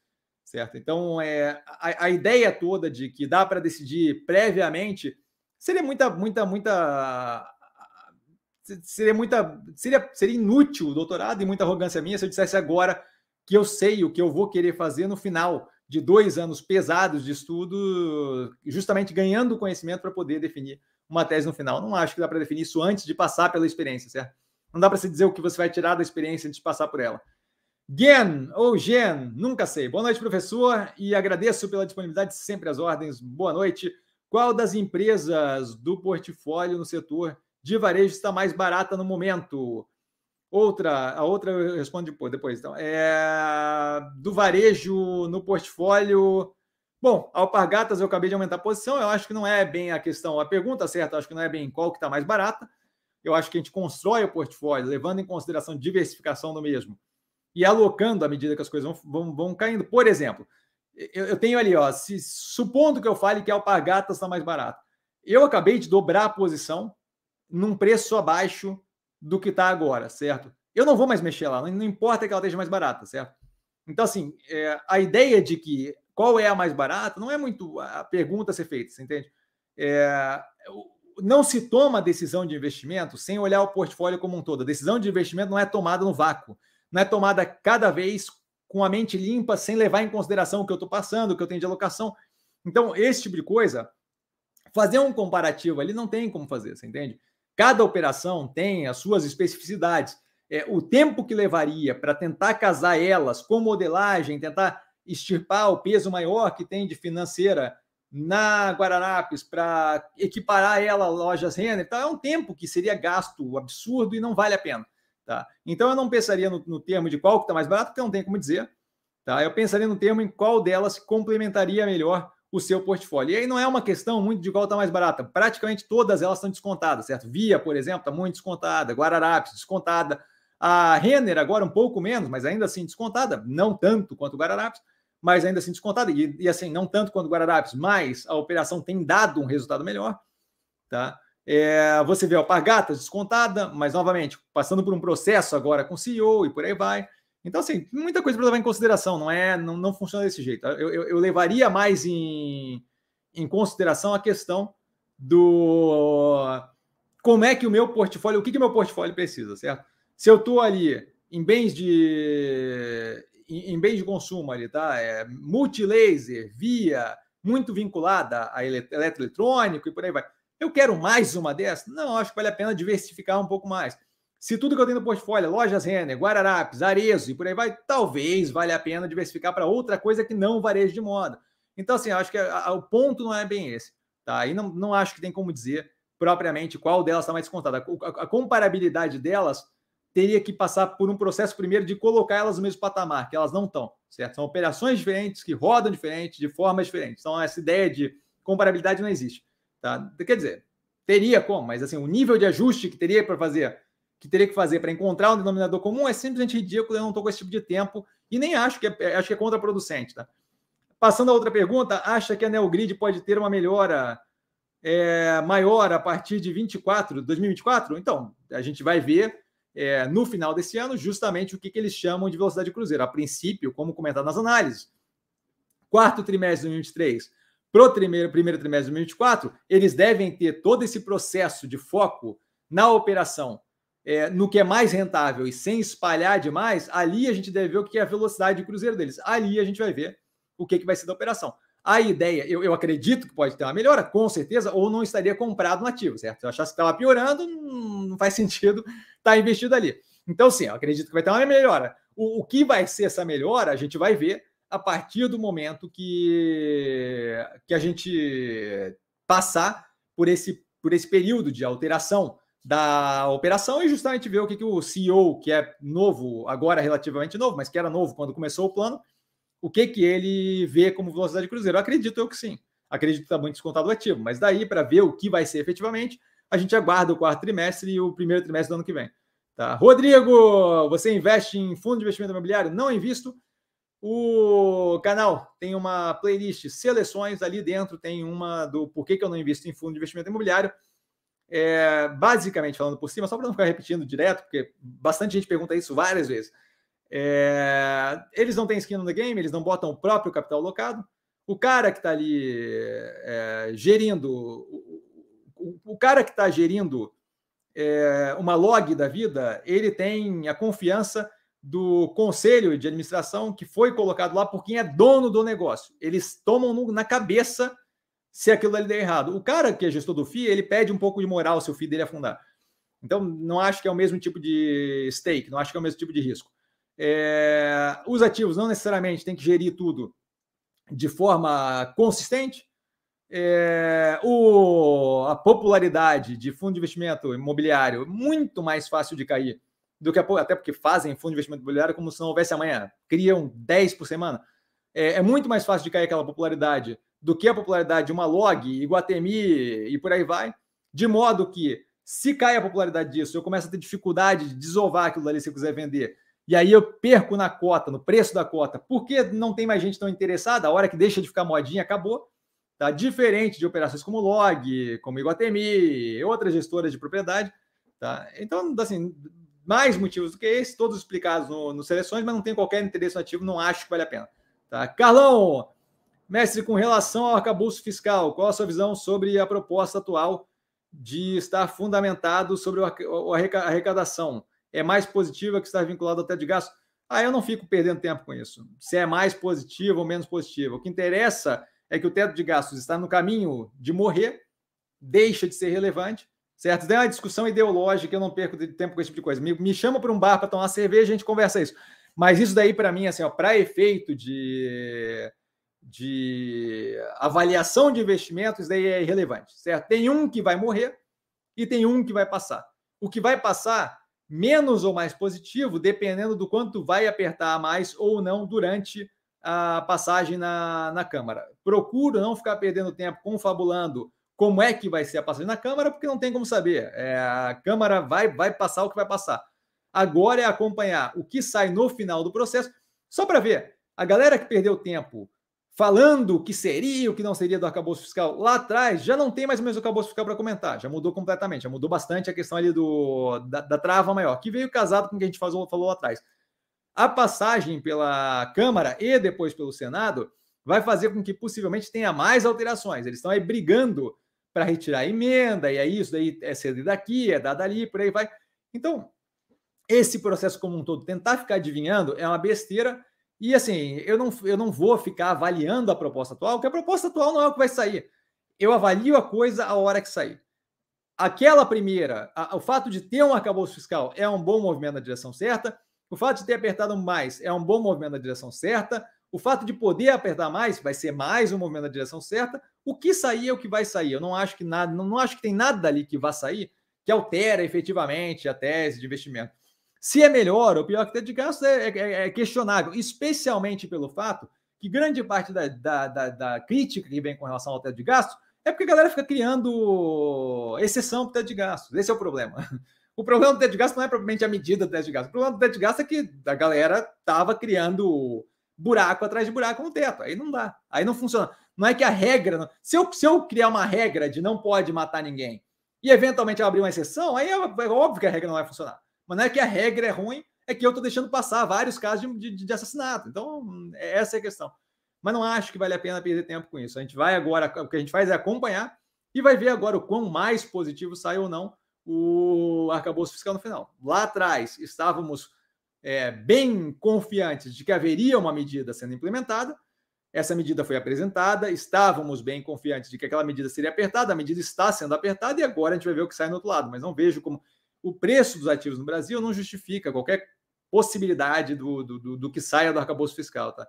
certo? Então, é, a, a ideia toda de que dá para decidir previamente seria muita, muita, muita. Seria muita. Seria, seria inútil o doutorado e muita arrogância minha se eu dissesse agora que eu sei o que eu vou querer fazer no final de dois anos pesados de estudo, justamente ganhando conhecimento para poder definir uma tese no final. Não acho que dá para definir isso antes de passar pela experiência, certo? Não dá para se dizer o que você vai tirar da experiência antes de passar por ela. Gen ou Gen, nunca sei. Boa noite, professor, e agradeço pela disponibilidade sempre às ordens. Boa noite. Qual das empresas do portfólio no setor de varejo está mais barata no momento? Outra, a outra eu respondo depois. então. É, do varejo no portfólio. Bom, Alpargatas eu acabei de aumentar a posição. Eu acho que não é bem a questão, a pergunta certa, acho que não é bem qual que está mais barata. Eu acho que a gente constrói o portfólio levando em consideração diversificação do mesmo e alocando à medida que as coisas vão, vão, vão caindo. Por exemplo, eu, eu, tenho ali, ó, se, supondo que eu fale que Alpargatas está mais barato, eu acabei de dobrar a posição num preço abaixo do que está agora, certo? Eu não vou mais mexer lá, não, importa que ela esteja mais barata, certo? Então, assim, é, a ideia de que qual é a mais barata não é muito a pergunta a ser feita, você entende? É, não se toma decisão de investimento sem olhar o portfólio como um todo. A decisão de investimento não é tomada no vácuo não é tomada cada vez com a mente limpa, sem levar em consideração o que eu estou passando, o que eu tenho de alocação. Então, esse tipo de coisa, fazer um comparativo ali não tem como fazer, você entende? Cada operação tem as suas especificidades. É, o tempo que levaria para tentar casar elas com modelagem, tentar extirpar o peso maior que tem de financeira na Guararapes para equiparar ela a lojas Renner, então é um tempo que seria gasto absurdo e não vale a pena. Tá? Então eu não pensaria no, no termo de qual que está mais barato, porque não tem como dizer. Tá? Eu pensaria no termo em qual delas complementaria melhor o seu portfólio. E aí não é uma questão muito de qual está mais barata. Praticamente todas elas estão descontadas, certo? Via, por exemplo, está muito descontada. Guararapes, descontada. A Renner agora um pouco menos, mas ainda assim descontada, não tanto quanto o Guararapes, mas ainda assim descontada. E, e assim, não tanto quanto o Guararapes, mas a operação tem dado um resultado melhor. Tá? É, você vê a Alpargatas descontada, mas novamente, passando por um processo agora com CEO e por aí vai. Então, assim, muita coisa para levar em consideração, não é? Não, não funciona desse jeito. Eu, eu, eu levaria mais em, em consideração a questão do como é que o meu portfólio, o que, que o meu portfólio precisa, certo? Se eu estou ali em bens de em, em, bens de consumo ali, tá? É, multilaser, via, muito vinculada a eletroeletrônico e por aí vai. Eu quero mais uma dessas? Não, acho que vale a pena diversificar um pouco mais. Se tudo que eu tenho no portfólio, lojas Renner, Guararapes, Arezo e por aí vai, talvez valha a pena diversificar para outra coisa que não varejo de moda. Então, assim, acho que a, a, o ponto não é bem esse. Tá? E não, não acho que tem como dizer propriamente qual delas está mais descontada. A, a, comparabilidade delas teria que passar por um processo primeiro de colocar elas no mesmo patamar, que elas não estão, certo? São operações diferentes, que rodam diferente, de formas diferentes. Então, essa ideia de comparabilidade não existe. Tá? Quer dizer, teria como, mas assim, o nível de ajuste que teria para fazer, que teria que fazer para encontrar um denominador comum é simplesmente ridículo. Eu não estou com esse tipo de tempo e nem acho que é, acho que é contraproducente. Tá? Passando a outra pergunta, acha que a Neogrid pode ter uma melhora é, maior a partir de 24, 2024? Então, a gente vai ver é, no final desse ano justamente o que, que eles chamam de velocidade de cruzeiro. A princípio, como comentado nas análises, quarto trimestre de 2023 para o primeiro, primeiro trimestre de 2024, eles devem ter todo esse processo de foco na operação, é, no que é mais rentável e sem espalhar demais, ali a gente deve ver o que é a velocidade de cruzeiro deles. Ali a gente vai ver o que, que vai ser da operação. A ideia, eu, eu acredito que pode ter uma melhora, com certeza, ou não estaria comprado no ativo, certo? Se eu achasse que estava piorando, não faz sentido estar tá investido ali. Então, sim, eu acredito que vai ter uma melhora. O, o que vai ser essa melhora, a gente vai ver a partir do momento que, que a gente passar por esse, por esse período de alteração da operação e justamente ver o que, que o CEO, que é novo, agora relativamente novo, mas que era novo quando começou o plano, o que, que ele vê como velocidade de cruzeiro. Eu acredito eu que sim. Acredito que está muito descontado o ativo, mas daí para ver o que vai ser efetivamente, a gente aguarda o quarto trimestre e o primeiro trimestre do ano que vem. Tá? Rodrigo, você investe em fundo de investimento imobiliário? Não invisto. O canal tem uma playlist seleções, ali dentro tem uma do porquê que eu não invisto em fundo de investimento imobiliário. É, basicamente falando por cima, só para não ficar repetindo direto, porque bastante gente pergunta isso várias vezes. É, eles não têm skin no game, eles não botam o próprio capital alocado. O cara que está ali é, gerindo, o, o, cara que está gerindo é, uma log da vida, ele tem a confiança do conselho de administração que foi colocado lá por quem é dono do negócio. Eles tomam no, na cabeça se aquilo ali der errado. O cara que é gestor do FII, ele pede um pouco de moral se o FII dele afundar. Então, não acho que é o mesmo tipo de stake, não acho que é o mesmo tipo de risco. É, os ativos não necessariamente têm que gerir tudo de forma consistente. É, o, a popularidade de fundo de investimento imobiliário muito mais fácil de cair do que a, até porque fazem fundo de investimento imobiliário como se não houvesse amanhã, criam 10 por semana. É, é, muito mais fácil de cair aquela popularidade do que a popularidade de uma log, Iguatemi e por aí vai, de modo que se cai a popularidade disso, eu começo a ter dificuldade de desovar aquilo ali se eu quiser vender e aí eu perco na cota, no preço da cota, porque não tem mais gente tão interessada, a hora que deixa de ficar modinha, acabou. Tá? Diferente de operações como Log, como Iguatemi, outras gestoras de propriedade. Tá? Então, assim, mais motivos do que esse, todos explicados no, no Seleções, mas não tem qualquer interesse ativo, não acho que vale a pena. Tá? Carlão, mestre, com relação ao arcabouço fiscal, qual a sua visão sobre a proposta atual de estar fundamentado sobre a arrecadação? é mais positiva que estar vinculado teto de gasto. Ah, eu não fico perdendo tempo com isso. Se é mais positivo ou menos positivo. O que interessa é que o teto de gastos está no caminho de morrer, deixa de ser relevante, certo? Tem uma discussão ideológica, eu não perco tempo com esse tipo de coisa. Me, me chama para um bar para tomar cerveja, a gente conversa isso. Mas isso daí, para mim, assim, para efeito de, de avaliação de investimentos, daí é irrelevante, certo? Tem um que vai morrer e tem um que vai passar. O que vai passar menos ou mais positivo, dependendo do quanto vai apertar mais ou não durante a passagem na, na Câmara. Procuro não ficar perdendo tempo confabulando como é que vai ser a passagem na Câmara, porque não tem como saber. É, a Câmara vai, vai passar o que vai passar. Agora é acompanhar o que sai no final do processo, só para ver. A galera que perdeu tempo falando o que seria, o que não seria do arcabouço fiscal lá atrás, já não tem mais o mesmo arcabouço fiscal para comentar, já mudou completamente, já mudou bastante a questão ali do, da, da trava maior, que veio casado com o que a gente falou, falou lá atrás. A passagem pela Câmara e depois pelo Senado vai fazer com que possivelmente tenha mais alterações. Eles estão aí brigando para retirar a emenda, e é isso, daí é ceder daqui, é dado ali, por aí vai. Então, esse processo como um todo, tentar ficar adivinhando é uma besteira. E assim, eu não, eu não vou ficar avaliando a proposta atual, porque a proposta atual não é o que vai sair. Eu avalio a coisa a hora que sair. Aquela primeira, a, o fato de ter um arcabouço fiscal é um bom movimento na direção certa. O fato de ter apertado mais é um bom movimento na direção certa. O fato de poder apertar mais vai ser mais um movimento na direção certa. O que sair é o que vai sair. Eu não acho que nada, não, não acho que tem nada dali que vá sair que altera efetivamente a tese de investimento. Se é melhor ou pior que teto de gastos é, é, é, questionável, especialmente pelo fato que grande parte da, da, da, da, crítica que vem com relação ao teto de gastos é porque a galera fica criando exceção para o teto de gastos. Esse é o problema. O problema do teto de gastos não é propriamente a medida do teto de gastos. O problema do teto de gastos é que a galera estava criando buraco atrás de buraco no teto. Aí não dá. Aí não funciona. Não é que a regra. Se eu, se eu criar uma regra de não pode matar ninguém e eventualmente abrir uma exceção, aí é, é óbvio que a regra não vai funcionar. Mas não é que a regra é ruim, é que eu estou deixando passar vários casos de, de, de, assassinato. Então, essa é a questão. Mas não acho que vale a pena perder tempo com isso. A gente vai agora, o que a gente faz é acompanhar e vai ver agora o quão mais positivo sai ou não o arcabouço fiscal no final. Lá atrás estávamos é, bem confiantes de que haveria uma medida sendo implementada. Essa medida foi apresentada, estávamos bem confiantes de que aquela medida seria apertada, a medida está sendo apertada e agora a gente vai ver o que sai no outro lado. Mas não vejo como o preço dos ativos no Brasil não justifica qualquer possibilidade do, do, do que saia do arcabouço fiscal. Tá?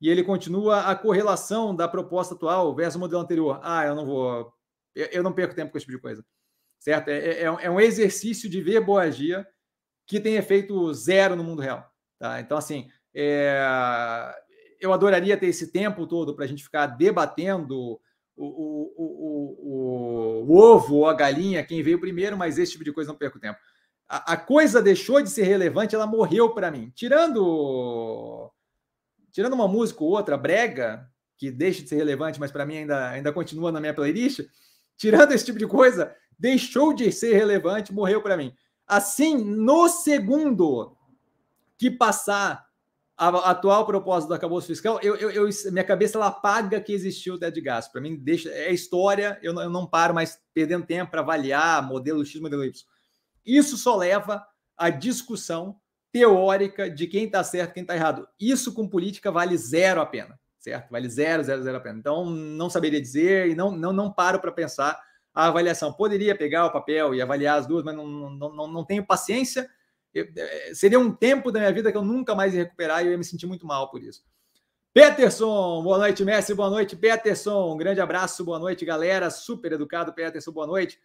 E ele continua a correlação da proposta atual versus o modelo anterior. Ah, eu não vou. Eu, eu não perco tempo com esse tipo de coisa certo? É, é, é um exercício de verborragia que tem efeito zero no mundo real. Tá? Então, assim, é... eu adoraria ter esse tempo todo para a gente ficar debatendo o, o, o, o, ovo ou a galinha, quem veio primeiro, mas esse tipo de coisa não perco tempo. A, a coisa deixou de ser relevante, ela morreu para mim. Tirando tirando uma música ou outra, brega, que deixa de ser relevante, mas para mim ainda, ainda continua na minha playlist, tirando esse tipo de coisa, deixou de ser relevante, morreu para mim. Assim, no segundo que passar a, atual proposta do arcabouço fiscal, eu, eu, eu, minha cabeça ela apaga que existiu o teto de gasto. Para mim, deixa, é história, eu não, eu não paro mais perdendo tempo para avaliar modelo X, modelo Y. Isso só leva à discussão teórica de quem está certo quem está errado. Isso com política vale zero a pena, certo? Vale zero, zero, zero a pena. Então, não saberia dizer e não, não, não paro para pensar a avaliação. Poderia pegar o papel e avaliar as duas, mas não, não, não, não tenho paciência. Eu, é, seria um tempo da minha vida que eu nunca mais ia recuperar e eu ia me sentir muito mal por isso. Peterson, boa noite, Messi, boa noite, Peterson, um grande abraço, boa noite, galera, super educado, Peterson, boa noite.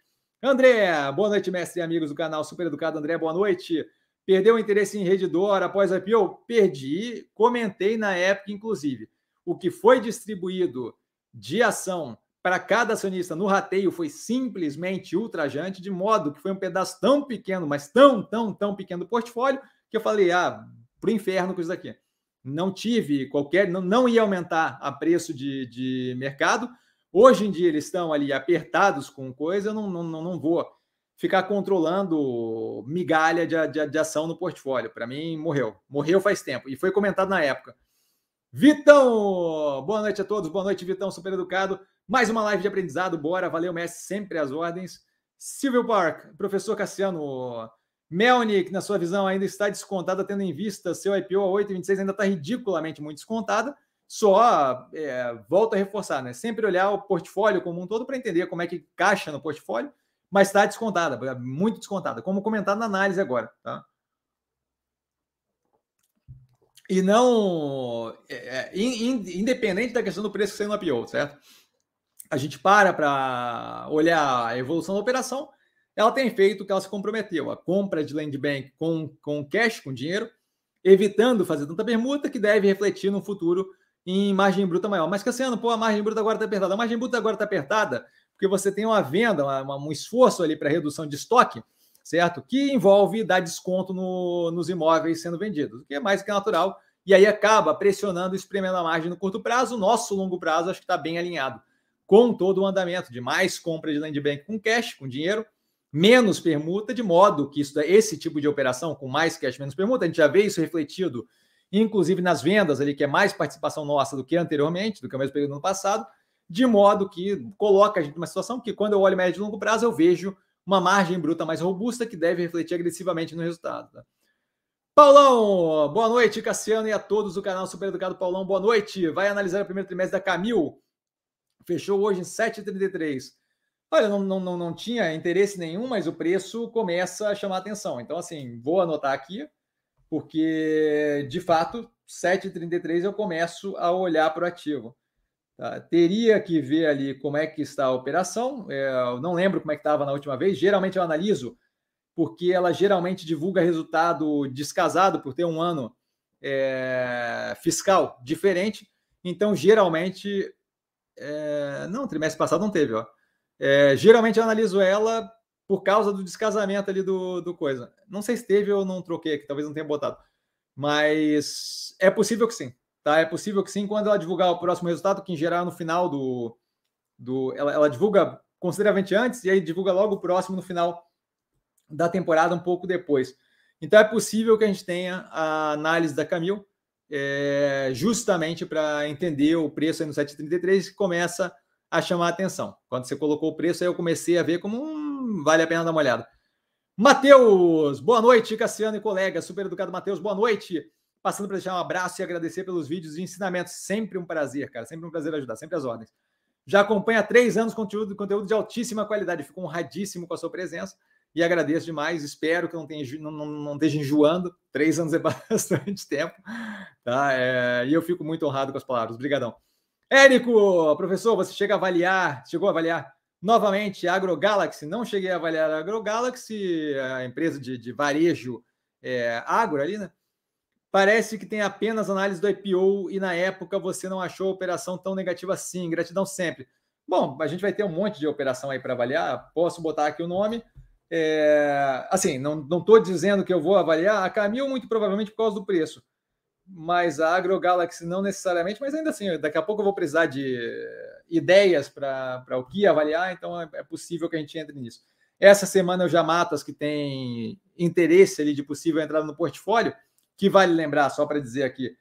André, boa noite, mestre e amigos do canal Super Educado, André, boa noite. Perdeu o interesse em Redditor após a IPO? Perdi, comentei na época, inclusive. O que foi distribuído de ação para cada acionista no rateio foi simplesmente ultrajante, de modo que foi um pedaço tão pequeno, mas tão, tão, tão pequeno do portfólio, que eu falei, ah, para o inferno com isso aqui. Não tive qualquer, não, não ia aumentar a preço de, de mercado. Hoje em dia eles estão ali apertados com coisa, eu não, não, não vou ficar controlando migalha de, de, de ação no portfólio. Para mim, morreu. Morreu faz tempo. E foi comentado na época. Vitão! Boa noite a todos. Boa noite, Vitão, super educado. Mais uma live de aprendizado, bora. Valeu, mestre, sempre às ordens. Silvio Park, professor Cassiano. Melnick, na sua visão, ainda está descontada, tendo em vista seu IPO a 8,26, ainda está ridiculamente muito descontada. Só é, volto a reforçar, né? Sempre olhar o portfólio como um todo para entender como é que caixa no portfólio, mas está descontada, muito descontada, como comentado na análise agora, tá? E não. É, é independente da questão do preço que saiu no IPO, certo? A gente para para olhar a evolução da operação, ela tem feito o que ela se comprometeu, a compra de land bank com, com cash, com dinheiro, evitando fazer tanta permuta que deve refletir no futuro em margem bruta maior. Mas, Cassiano, pô, a margem bruta agora está apertada. A margem bruta agora está apertada porque você tem uma venda, uma, um esforço ali para redução de estoque certo? Que envolve dar desconto no, nos imóveis sendo vendidos, o que é mais que natural, e aí acaba pressionando, espremendo a margem no curto prazo. O nosso longo prazo acho que está bem alinhado com todo o andamento de mais compra de land bank com cash, com dinheiro, menos permuta, de modo que isso, esse tipo de operação com mais cash, menos permuta, a gente já vê isso refletido, inclusive nas vendas ali, que é mais participação nossa do que anteriormente, do que o mesmo período do ano passado, de modo que coloca a gente numa situação que, quando eu olho médio e longo prazo, eu vejo uma margem bruta mais robusta que deve refletir agressivamente no resultado. Tá? Paulão, boa noite, Cassiano e a todos do canal Super Educado Paulão, boa noite. Vai analisar o primeiro trimestre da Camil. Fechou hoje em 7,33. Olha, não, não, não, não tinha interesse nenhum, mas o preço começa a chamar atenção. Então, assim, vou anotar aqui, porque de fato, 7,33 eu começo a olhar para o ativo. Tá? Teria que ver ali como é que está a operação. É, eu não lembro como é que estava na última vez. Geralmente eu analiso, porque ela geralmente divulga resultado descasado por ter um ano é, fiscal diferente. Então, geralmente. É, não, trimestre passado não teve, ó. É, geralmente eu analiso ela por causa do descasamento ali do, do coisa. Não sei se teve ou não troquei aqui, talvez não tenha botado. Mas é possível que sim. Tá? É possível que sim, quando ela divulgar o próximo resultado, que em geral no final do. do ela, ela divulga consideravelmente antes e aí divulga logo o próximo no final da temporada, um pouco depois. Então é possível que a gente tenha a análise da Camil é, justamente para entender o preço aí no 733 que começa a chamar a atenção. Quando você colocou o preço, aí eu comecei a ver como hum, vale a pena dar uma olhada. Matheus, boa noite, Cassiano e colega. Super educado Matheus, boa noite. Passando para deixar um abraço e agradecer pelos vídeos de ensinamentos. Sempre um prazer, cara. Sempre um prazer ajudar, sempre as ordens. Já acompanha há três anos conteúdo, conteúdo de altíssima qualidade. Fico honradíssimo com a sua presença e agradeço demais. Espero que não, tenha, não, não, não esteja enjoando. Três anos é bastante tempo. Tá? É, e eu fico muito honrado com as palavras. Obrigadão. Érico, professor, você chega a avaliar, chegou a avaliar novamente a AgroGalaxy? Não cheguei a avaliar a AgroGalaxy, a empresa de, de varejo é, agro ali, né? Parece que tem apenas análise do IPO e na época você não achou a operação tão negativa assim. Gratidão sempre. Bom, a gente vai ter um monte de operação aí para avaliar. Posso botar aqui o nome. É, assim, não estou dizendo que eu vou avaliar a Camil muito provavelmente por causa do preço, mas a AgroGalaxy não necessariamente, mas ainda assim, daqui a pouco eu vou precisar de ideias para o que avaliar, então é, é possível que a gente entre nisso. Essa semana eu já mato as que têm interesse ali de possível entrada no portfólio que vale lembrar, só para dizer aqui.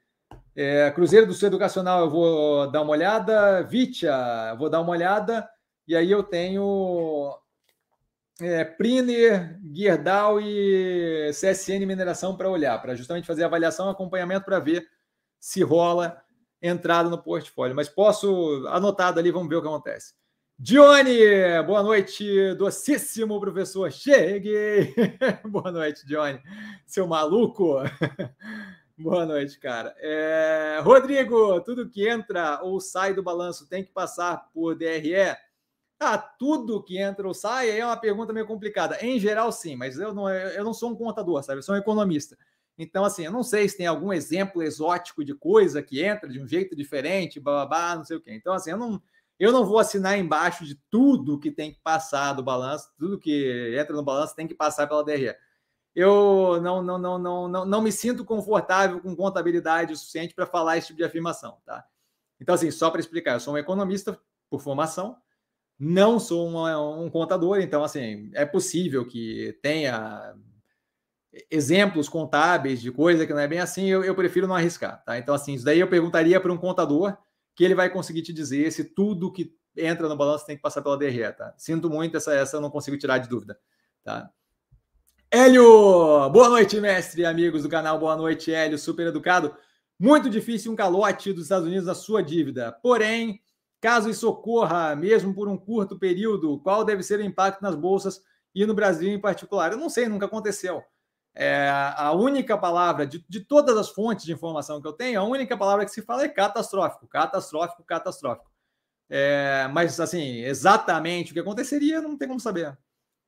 É, Cruzeiro do Sul Educacional, eu vou dar uma olhada. Vitia, vou dar uma olhada. E aí eu tenho é, Priner, Guirdal e CSN Mineração para olhar, para justamente fazer avaliação e acompanhamento para ver se rola entrada no portfólio. Mas posso, anotado ali, vamos ver o que acontece. Dione, boa noite, docíssimo professor. Cheguei. boa noite, Dione, seu maluco. boa noite, cara. É... Rodrigo, tudo que entra ou sai do balanço tem que passar por DRE? Ah, tudo que entra ou sai é uma pergunta meio complicada. Em geral, sim, mas eu não, eu não sou um contador, sabe? Eu sou um economista. Então, assim, eu não sei se tem algum exemplo exótico de coisa que entra de um jeito diferente, babá, não sei o quê. Então, assim, eu não eu não vou assinar embaixo de tudo que tem que passar do balanço, tudo que entra no balanço tem que passar pela DRE. Eu não, não, não, não, não, não me sinto confortável com contabilidade o suficiente para falar esse tipo de afirmação, tá? Então, assim, só para explicar, eu sou um economista por formação, não sou um, um contador, então, assim, é possível que tenha exemplos contábeis de coisa que não é bem assim, eu, eu prefiro não arriscar, tá? Então, assim, isso daí eu perguntaria para um contador que ele vai conseguir te dizer se tudo que entra no balanço tem que passar pela DRE, tá? Sinto muito, essa, essa eu não consigo tirar de dúvida, tá? Hélio! Boa noite, mestre, amigos do canal. Boa noite, Hélio, super educado. Muito difícil um calote dos Estados Unidos na sua dívida. Porém, caso isso ocorra, mesmo por um curto período, qual deve ser o impacto nas bolsas e no Brasil em particular? Eu não sei, nunca aconteceu. É, a única palavra de, de todas as fontes de informação que eu tenho, a única palavra que se fala é catastrófico, catastrófico, catastrófico. É, mas, assim, exatamente o que aconteceria, não tem como saber.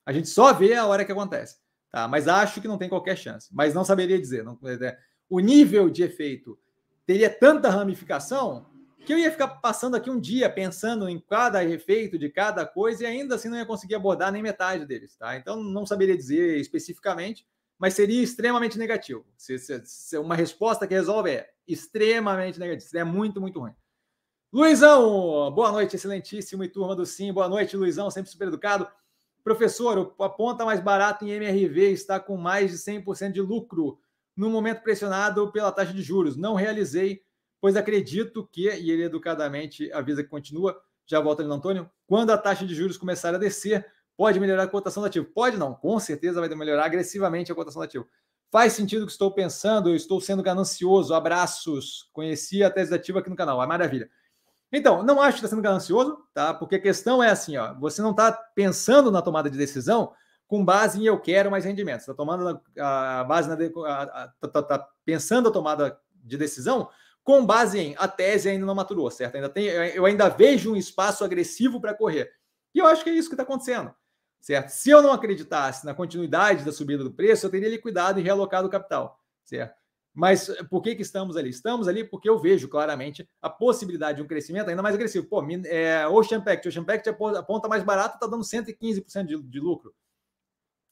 A gente só vê a hora que acontece. Tá? Mas acho que não tem qualquer chance. Mas não saberia dizer. Não, é, o nível de efeito teria tanta ramificação que eu ia ficar passando aqui um dia pensando em cada efeito de cada coisa e ainda assim não ia conseguir abordar nem metade deles, tá? Então não saberia dizer especificamente, mas seria extremamente negativo. Se, se, se uma resposta que resolve é extremamente negativo, seria muito, muito ruim. Luizão, boa noite, excelentíssimo e turma do Sim. Boa noite, Luizão, sempre super educado. Professor, a ponta mais barata em MRV está com mais de 100% de lucro no momento pressionado pela taxa de juros. Não realizei pois acredito que, e ele educadamente avisa que continua, já volta ali no Antônio, quando a taxa de juros começar a descer, pode melhorar a cotação do ativo. Pode não, com certeza vai melhorar agressivamente a cotação do ativo. Faz sentido o que estou pensando, eu estou sendo ganancioso, abraços, conheci a tese ativa aqui no canal, é maravilha. Então, não acho que está sendo ganancioso, tá? Porque a questão é assim, ó, você não está pensando na tomada de decisão com base em eu quero mais rendimentos. Está tomando a, base na está tá, tá pensando a tomada de decisão com base em a tese ainda não maturou, certo? Ainda tem, eu ainda vejo um espaço agressivo para correr. E eu acho que é isso que está acontecendo, certo? Se eu não acreditasse na continuidade da subida do preço, eu teria liquidado e realocado o capital, certo? Mas por que, que estamos ali? Estamos ali porque eu vejo claramente a possibilidade de um crescimento ainda mais agressivo. Pô, é, Ocean Pact, Ocean Pact a ponta mais barata está dando 115% de, de lucro.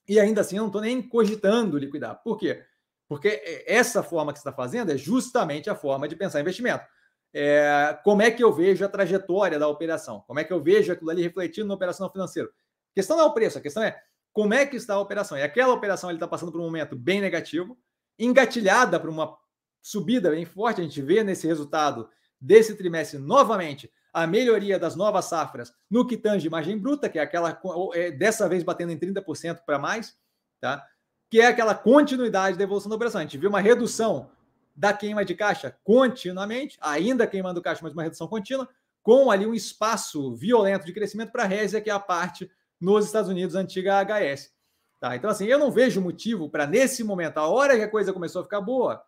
E ainda assim eu não estou nem cogitando liquidar. Por quê? Porque é, essa forma que você está fazendo é justamente a forma de pensar investimento. É, como é que eu vejo a trajetória da operação? Como é que eu vejo aquilo ali refletindo na operação financeira? A questão não é o preço, a questão é como é que está a operação. E aquela operação está passando por um momento bem negativo, engatilhada por uma subida bem forte. A gente vê nesse resultado desse trimestre novamente a melhoria das novas safras no que tange margem bruta, que é aquela é, dessa vez batendo em 30% para mais, tá? Que é aquela continuidade da evolução da operação. A gente viu uma redução da queima de caixa continuamente, ainda queimando caixa, mas uma redução contínua, com ali um espaço violento de crescimento para a Résia, que é a parte nos Estados Unidos, antiga HS. Tá? Então, assim, eu não vejo motivo para, nesse momento, a hora que a coisa começou a ficar boa,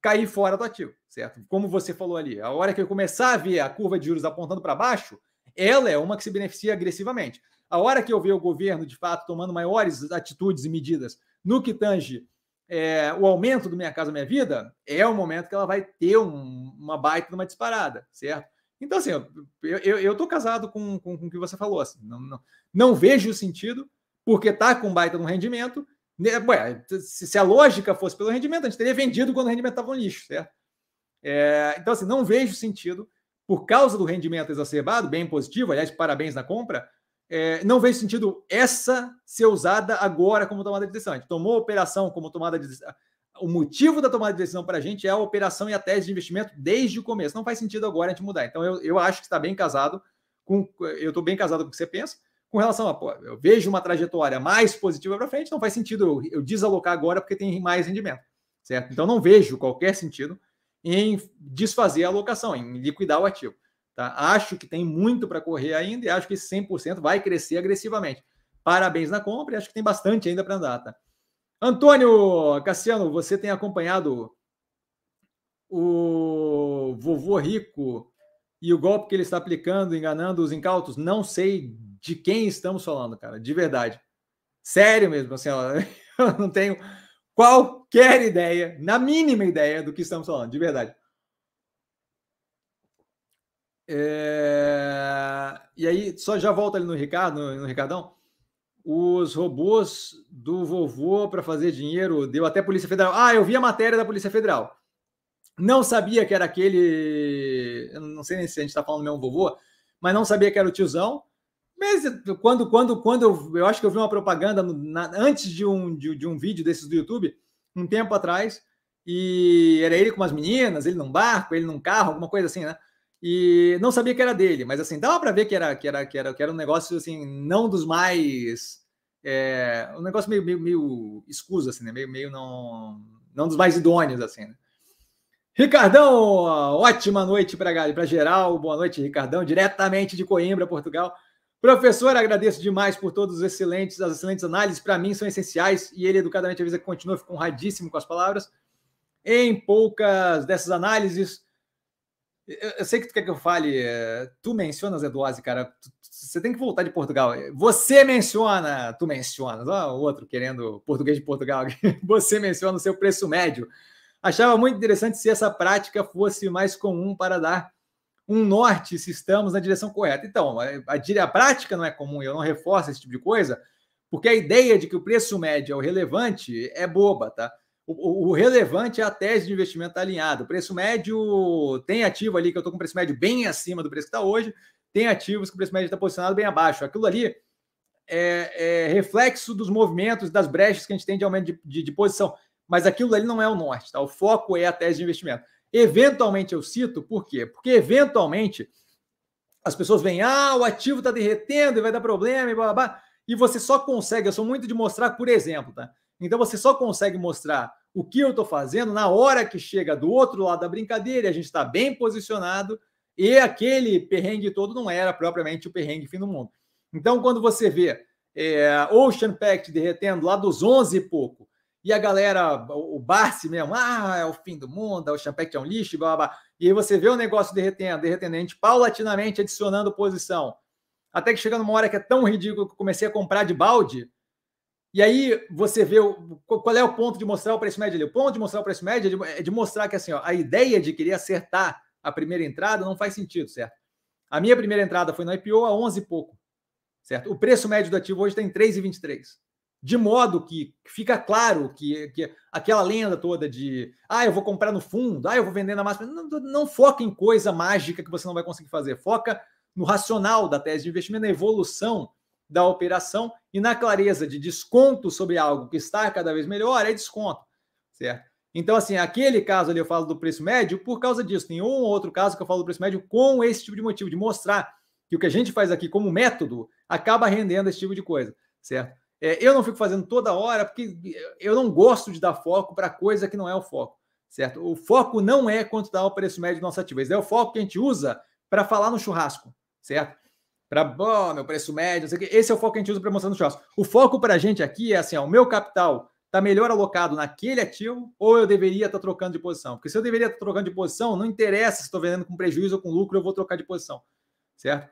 cair fora do ativo, certo? Como você falou ali, a hora que eu começar a ver a curva de juros apontando para baixo, ela é uma que se beneficia agressivamente. A hora que eu ver o governo, de fato, tomando maiores atitudes e medidas no que tange é, o aumento do Minha Casa Minha Vida, é o momento que ela vai ter um, uma baita uma disparada, certo? Então, assim, eu estou casado com, com, com, o que você falou. Assim, não, não, não vejo sentido, porque está com baita no rendimento. Né, ué, se, se, a lógica fosse pelo rendimento, a gente teria vendido quando o rendimento estava no lixo, certo? É, então, assim, não vejo sentido, por causa do rendimento exacerbado, bem positivo, aliás, parabéns na compra, é, não vejo sentido essa ser usada agora como tomada de decisão. A gente tomou a operação como tomada de decisão. O motivo da tomada de decisão para a gente é a operação e a tese de investimento desde o começo. Não faz sentido agora a gente mudar. Então, eu, eu acho que está bem casado com. Eu estou bem casado com o que você pensa. Com relação a, pô, eu vejo uma trajetória mais positiva para frente, não faz sentido eu, eu desalocar agora porque tem mais rendimento, certo? Então, não vejo qualquer sentido em desfazer a alocação, em liquidar o ativo. Tá? Acho que tem muito para correr ainda e acho que esse 100% vai crescer agressivamente. Parabéns na compra e acho que tem bastante ainda para andar. Tá? Antônio Cassiano, você tem acompanhado o vovô rico e o golpe que ele está aplicando, enganando os incautos? Não sei de quem estamos falando, cara, de verdade. Sério mesmo, assim, eu não tenho qualquer ideia, na mínima ideia do que estamos falando, de verdade. É... E aí, só já volta ali no Ricardo, no, no Ricardão. Os robôs do vovô para fazer dinheiro deu até Polícia Federal. Ah, eu vi a matéria da Polícia Federal. Não sabia que era aquele. Eu não sei nem se a gente está falando do mesmo vovô, mas não sabia que era o tiozão. Mas quando, quando, quando eu, eu acho que eu vi uma propaganda na, antes de um, de, de um vídeo desses do YouTube, um tempo atrás, e era ele com umas meninas, ele num barco, ele num carro, alguma coisa assim, né? E não sabia que era dele, mas assim, dava para ver que era, que, era, que, era, que era um negócio assim, não dos mais. É, um negócio meio, meio, meio escuso, assim, né? Meio, meio não, não dos mais idôneos, assim. Né? Ricardão, ótima noite para geral. Boa noite, Ricardão, diretamente de Coimbra, Portugal. Professor, agradeço demais por todos os excelentes, as excelentes análises, para mim são essenciais, e ele educadamente avisa que continua, ficou honradíssimo com as palavras. Em poucas dessas análises, eu, eu, sei que tu quer que eu fale. É, tu mencionas, Eduose, cara. Tu, você tem que voltar de Portugal. Você menciona, tu mencionas, ó, o outro querendo português de Portugal. Você menciona o seu preço médio. Achava muito interessante se essa prática fosse mais comum para dar um norte se estamos na direção correta. Então, a, a, a prática não é comum, eu não reforço esse tipo de coisa, porque a ideia de que o preço médio é o relevante é boba, tá? O, relevante é a tese de investimento alinhado. O preço médio tem ativo ali que eu estou com preço médio bem acima do preço que está hoje, tem ativos que o preço médio está posicionado bem abaixo. Aquilo ali é, é, reflexo dos movimentos, das brechas que a gente tem de aumento de, de, de, posição. Mas aquilo ali não é o norte, tá? O foco é a tese de investimento. Eventualmente eu cito, por quê? Porque eventualmente as pessoas veem, ah, o ativo está derretendo e vai dar problema e blá, blá, blá. E você só consegue, eu sou muito de mostrar por exemplo, tá? Então você só consegue mostrar o que eu estou fazendo na hora que chega do outro lado da brincadeira, a gente está bem posicionado e aquele perrengue todo não era propriamente o perrengue fim do mundo. Então, quando você vê é, Ocean Pact derretendo lá dos 11 e pouco, e a galera, o Barsi mesmo, ah, é o fim do mundo, o Ocean Pact é um lixo, blá, blá, blá. e aí você vê o negócio derretendo, derretendo, a gente paulatinamente adicionando posição, até que chega numa hora que é tão ridículo que eu comecei a comprar de balde, e aí você vê o, qual é o ponto de mostrar o preço médio ali. O ponto de mostrar o preço médio é de, é de mostrar que assim, ó, a ideia de querer acertar a primeira entrada não faz sentido, certo? A minha primeira entrada foi no IPO a 11 e pouco, certo? O preço médio do ativo hoje está em 3,23. De modo que fica claro que, que aquela lenda toda de ah, eu vou comprar no fundo, ah, eu vou vender na máxima. Não, não foca em coisa mágica que você não vai conseguir fazer. Foca no racional da tese de investimento, na evolução da operação e na clareza de desconto sobre algo que está cada vez melhor, é desconto, certo? Então, assim, aquele caso ali eu falo do preço médio por causa disso. Tem um ou outro caso que eu falo do preço médio com esse tipo de motivo, de mostrar que o que a gente faz aqui como método acaba rendendo esse tipo de coisa, certo? É, eu não fico fazendo toda hora porque eu não gosto de dar foco para coisa que não é o foco, certo? O foco não é quanto dá o preço médio do nosso ativo, esse é o foco que a gente usa para falar no churrasco, certo? Para meu preço médio, esse é o foco que a gente usa para mostrar no churrasco. O foco para a gente aqui é assim: ó, o meu capital está melhor alocado naquele ativo ou eu deveria estar tá trocando de posição? Porque se eu deveria estar tá trocando de posição, não interessa se estou vendendo com prejuízo ou com lucro, eu vou trocar de posição, certo?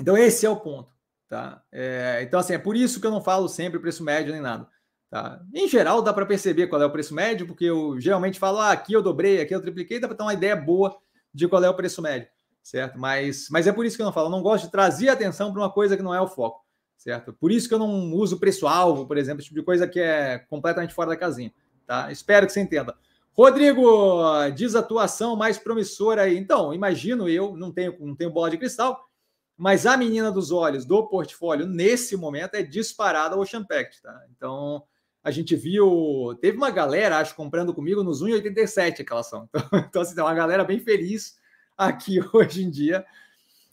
Então, esse é o ponto. Tá? É, então, assim, é por isso que eu não falo sempre preço médio nem nada. Tá? Em geral, dá para perceber qual é o preço médio, porque eu geralmente falo, ah, aqui eu dobrei, aqui eu tripliquei, dá para ter uma ideia boa de qual é o preço médio certo? Mas, mas é por isso que eu não falo, eu não gosto de trazer atenção para uma coisa que não é o foco, certo? Por isso que eu não uso preço-alvo, por exemplo, esse tipo de coisa que é completamente fora da casinha, tá? Espero que você entenda. Rodrigo, diz atuação mais promissora aí. Então, imagino eu, não tenho, não tenho bola de cristal, mas a menina dos olhos do portfólio nesse momento é disparada ao Ocean Pact, tá? Então, a gente viu, teve uma galera, acho, comprando comigo nos 1,87 aquela ação. Então, então assim, uma galera bem feliz aqui hoje em dia.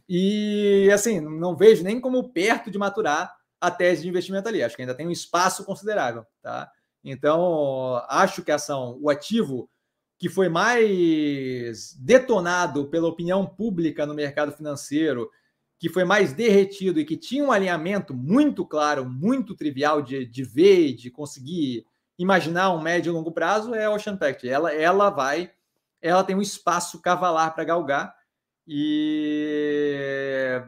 E assim, não vejo nem como perto de maturar a tese de investimento ali. Acho que ainda tem um espaço considerável, tá? Então, acho que a ação, o ativo que foi mais detonado pela opinião pública no mercado financeiro, que foi mais derretido e que tinha um alinhamento muito claro, muito trivial de, de ver, de conseguir imaginar um médio e longo prazo, é a Ocean Pact. Ela, ela vai ela tem um espaço cavalar para galgar e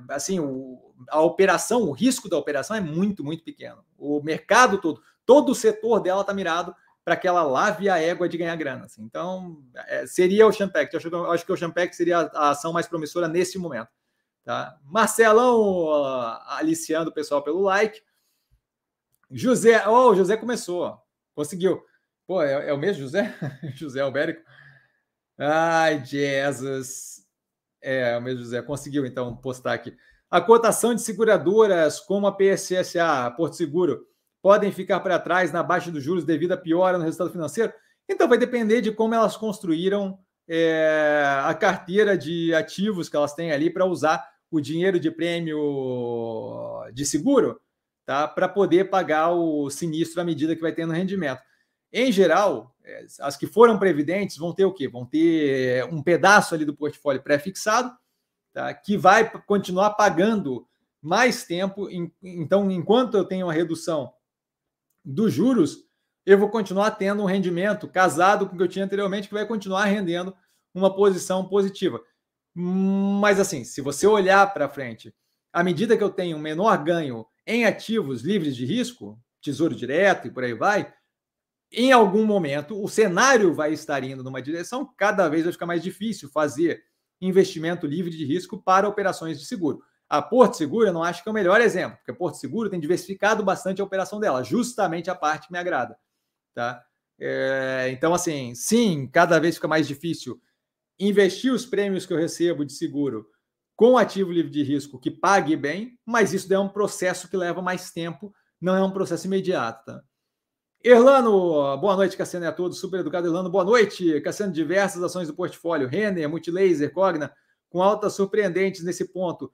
assim o, a operação, o risco da operação é muito, muito pequeno. O mercado todo, todo o setor dela está mirado para que ela lave a égua de ganhar grana. Assim. Então, é, seria o Champact. Eu acho, acho que o Champact seria a, a ação mais promissora nesse momento. Tá? Marcelão uh, aliciando o pessoal pelo like. José, oh, o José começou, conseguiu. Pô, é, é o mesmo José? José Albérico. Ai, Jesus. É, o mesmo José conseguiu então postar aqui. A cotação de seguradoras como a PSSA, Porto Seguro, podem ficar para trás na baixa dos juros devido à piora no resultado financeiro? Então vai depender de como elas construíram é, a carteira de ativos que elas têm ali para usar o dinheiro de prêmio de seguro, tá? Para poder pagar o sinistro à medida que vai tendo rendimento. Em geral, é, as que foram previdentes vão ter o quê? Vão ter um pedaço ali do portfólio pré-fixado, tá? que vai continuar pagando mais tempo. Então, enquanto eu tenho uma redução dos juros, eu vou continuar tendo um rendimento casado com o que eu tinha anteriormente, que vai continuar rendendo uma posição positiva. Mas, assim, se você olhar para frente, à medida que eu tenho menor ganho em ativos livres de risco, tesouro direto e por aí vai, em algum momento o cenário vai estar indo numa direção, cada vez vai ficar mais difícil fazer investimento livre de risco para operações de seguro. A Porto Seguro eu não acho que é o melhor exemplo, porque a Porto Seguro tem diversificado bastante a operação dela, justamente a parte que me agrada. Tá? É, então, assim, sim, cada vez fica mais difícil investir os prêmios que eu recebo de seguro com ativo livre de risco que pague bem, mas isso é um processo que leva mais tempo, não é um processo imediato. Tá? Erlano, boa noite, Cassiano e a todos. Super educado, Erlano. Boa noite, Cassiano. Diversas ações do portfólio, Renner, Multilaser, Cogna, com altas surpreendentes nesse ponto.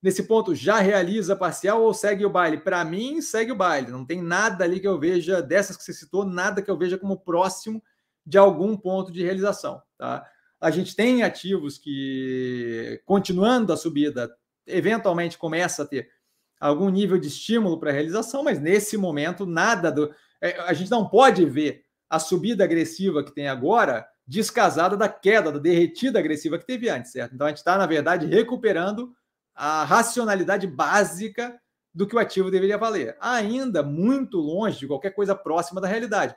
Nesse ponto, já realiza parcial ou segue o baile? Para mim, segue o baile. Não tem nada ali que eu veja, dessas que você citou, nada que eu veja como próximo de algum ponto de realização. Tá? A gente tem ativos que, continuando a subida, eventualmente começa a ter algum nível de estímulo para realização, mas nesse momento, nada do a gente não pode ver a subida agressiva que tem agora descasada da queda, da derretida agressiva que teve antes, certo? Então a gente está, na verdade, recuperando a racionalidade básica do que o ativo deveria valer. Ainda muito longe de qualquer coisa próxima da realidade.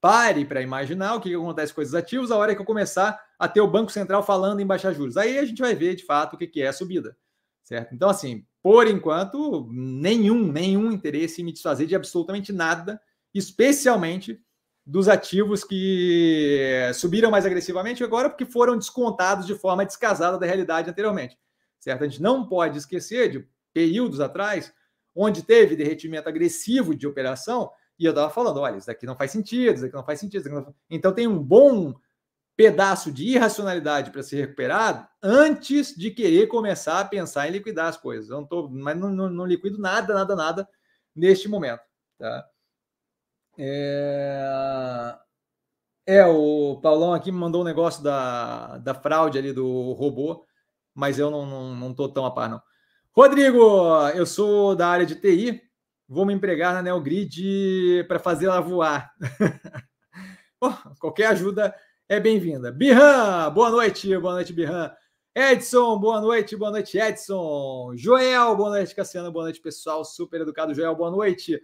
Pare para imaginar o que acontece com esses ativos a hora que eu começar a ter o Banco Central falando em baixar juros. Aí a gente vai ver de fato o que é subida, certo? Então, assim, por enquanto, nenhum, nenhum interesse em me desfazer de absolutamente nada, especialmente dos ativos que subiram mais agressivamente agora porque foram descontados de forma descasada da realidade anteriormente. Certo? A gente não pode esquecer de períodos atrás onde teve derretimento agressivo de operação e eu estava falando, olha, isso daqui não faz sentido, isso daqui não faz sentido. Não faz... Então tem um bom pedaço de irracionalidade para ser recuperado antes de querer começar a pensar em liquidar as coisas. Eu não tô, mas não, não, não liquido nada, nada, nada neste momento. Tá? É... é, o Paulão aqui me mandou um negócio da, da fraude ali do robô, mas eu não, não, não tô tão a par, não. Rodrigo, eu sou da área de TI, vou me empregar na Neogrid para fazer ela voar. qualquer ajuda é bem-vinda. Birran, boa noite, boa noite, Birran. Edson, boa noite, boa noite, Edson. Joel, boa noite, Cassiano, boa noite, pessoal. Super educado, Joel, boa noite.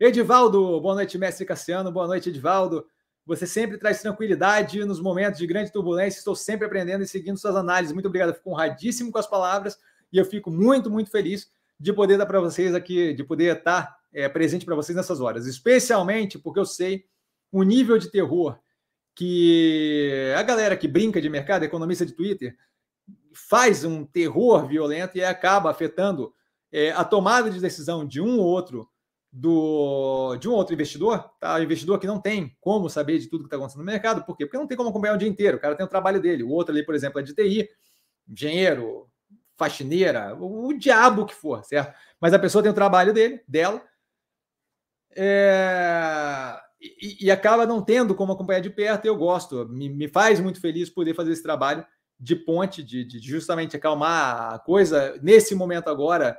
Edivaldo, boa noite, mestre Cassiano, boa noite, Edivaldo. Você sempre traz tranquilidade nos momentos de grande turbulência. Estou sempre aprendendo e seguindo suas análises. Muito obrigado, fico honradíssimo com as palavras e eu fico muito, muito feliz de poder dar para vocês aqui, de poder estar é, presente para vocês nessas horas, especialmente porque eu sei o nível de terror que a galera que brinca de mercado, economista de Twitter, faz um terror violento e acaba afetando é, a tomada de decisão de um ou outro do, de um outro investidor, tá? O investidor que não tem como saber de tudo que está acontecendo no mercado, por quê? Porque não tem como acompanhar o dia inteiro, o cara tem o trabalho dele, o outro ali, por exemplo, é de TI, engenheiro, faxineira, o, o diabo que for, certo? Mas a pessoa tem o trabalho dele, dela, é, e, e, acaba não tendo como acompanhar de perto. Eu gosto, me, me faz muito feliz poder fazer esse trabalho de ponte, de, de justamente acalmar a coisa nesse momento agora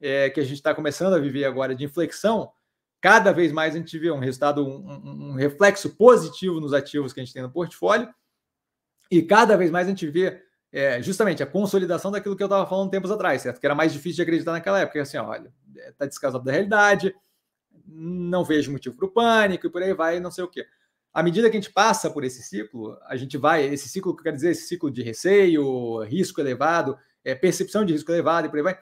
é, que a gente está começando a viver agora de inflexão. Cada vez mais a gente vê um resultado, um, um reflexo positivo nos ativos que a gente tem no portfólio, e cada vez mais a gente vê é, justamente a consolidação daquilo que eu estava falando tempos atrás, certo? Que era mais difícil de acreditar naquela época, assim, olha, está descasado da realidade, não vejo motivo para o pânico e por aí vai, não sei o quê. À medida que a gente passa por esse ciclo, a gente vai, esse ciclo, que quer dizer, esse ciclo de receio, risco elevado, é, percepção de risco elevado e por aí vai,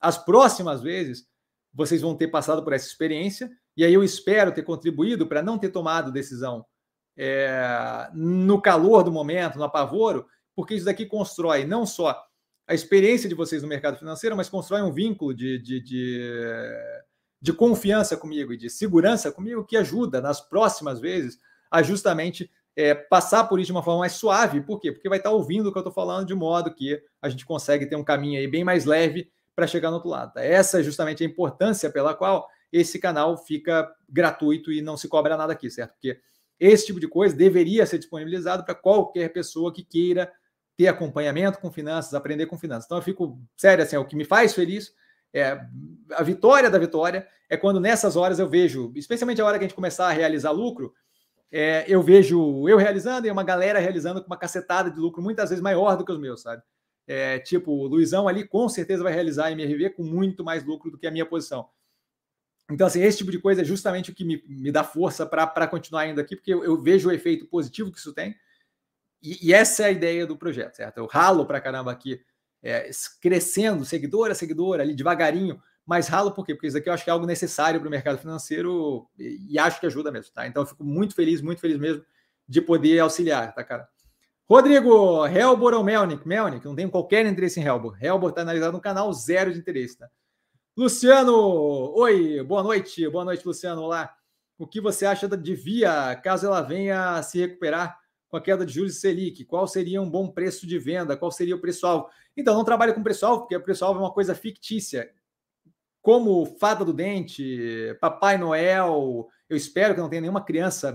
as próximas vezes vocês vão ter passado por essa experiência e aí eu espero ter contribuído para não ter tomado decisão é, no calor do momento, no apavoro, porque isso daqui constrói não só a experiência de vocês no mercado financeiro, mas constrói um vínculo de, de, de de confiança comigo e de segurança comigo que ajuda nas próximas vezes a justamente é, passar por isso de uma forma mais suave. Por quê? Porque vai estar ouvindo o que eu estou falando de modo que a gente consegue ter um caminho aí bem mais leve para chegar no outro lado. Essa é justamente a importância pela qual esse canal fica gratuito e não se cobra nada aqui, certo? Porque esse tipo de coisa deveria ser disponibilizado para qualquer pessoa que queira ter acompanhamento com finanças, aprender com finanças. Então eu fico, sério, assim, é o que me faz feliz é, a vitória da vitória é quando nessas horas eu vejo, especialmente a hora que a gente começar a realizar lucro, é, eu vejo eu realizando e uma galera realizando com uma cacetada de lucro muitas vezes maior do que os meus, sabe? É, tipo, o Luizão ali com certeza vai realizar MRV com muito mais lucro do que a minha posição. Então, assim, esse tipo de coisa é justamente o que me, me dá força para continuar indo aqui, porque eu, eu, vejo o efeito positivo que isso tem. e, e, essa é a ideia do projeto, certo? Eu ralo para caramba aqui, é, crescendo, seguidor a seguidor, ali devagarinho, mas ralo por quê? Porque isso aqui eu acho que é algo necessário para o mercado financeiro e, e, acho que ajuda mesmo, tá? Então eu fico muito feliz, muito feliz mesmo de poder auxiliar, tá, cara? Rodrigo, Helbor ou Melnick? Melnick, não tenho qualquer interesse em Helbor. Helbor está analisado no canal, zero de interesse, tá? Luciano, oi, boa noite, boa noite, Luciano, olá. O que você acha de Via, caso ela venha se recuperar com a queda de juros Selic? Qual seria um bom preço de venda? Qual seria o preço-alvo? Então, não trabalho com preço-alvo, porque o preço-alvo é uma coisa fictícia. Como Fada do Dente, Papai Noel, eu espero que não tenha nenhuma criança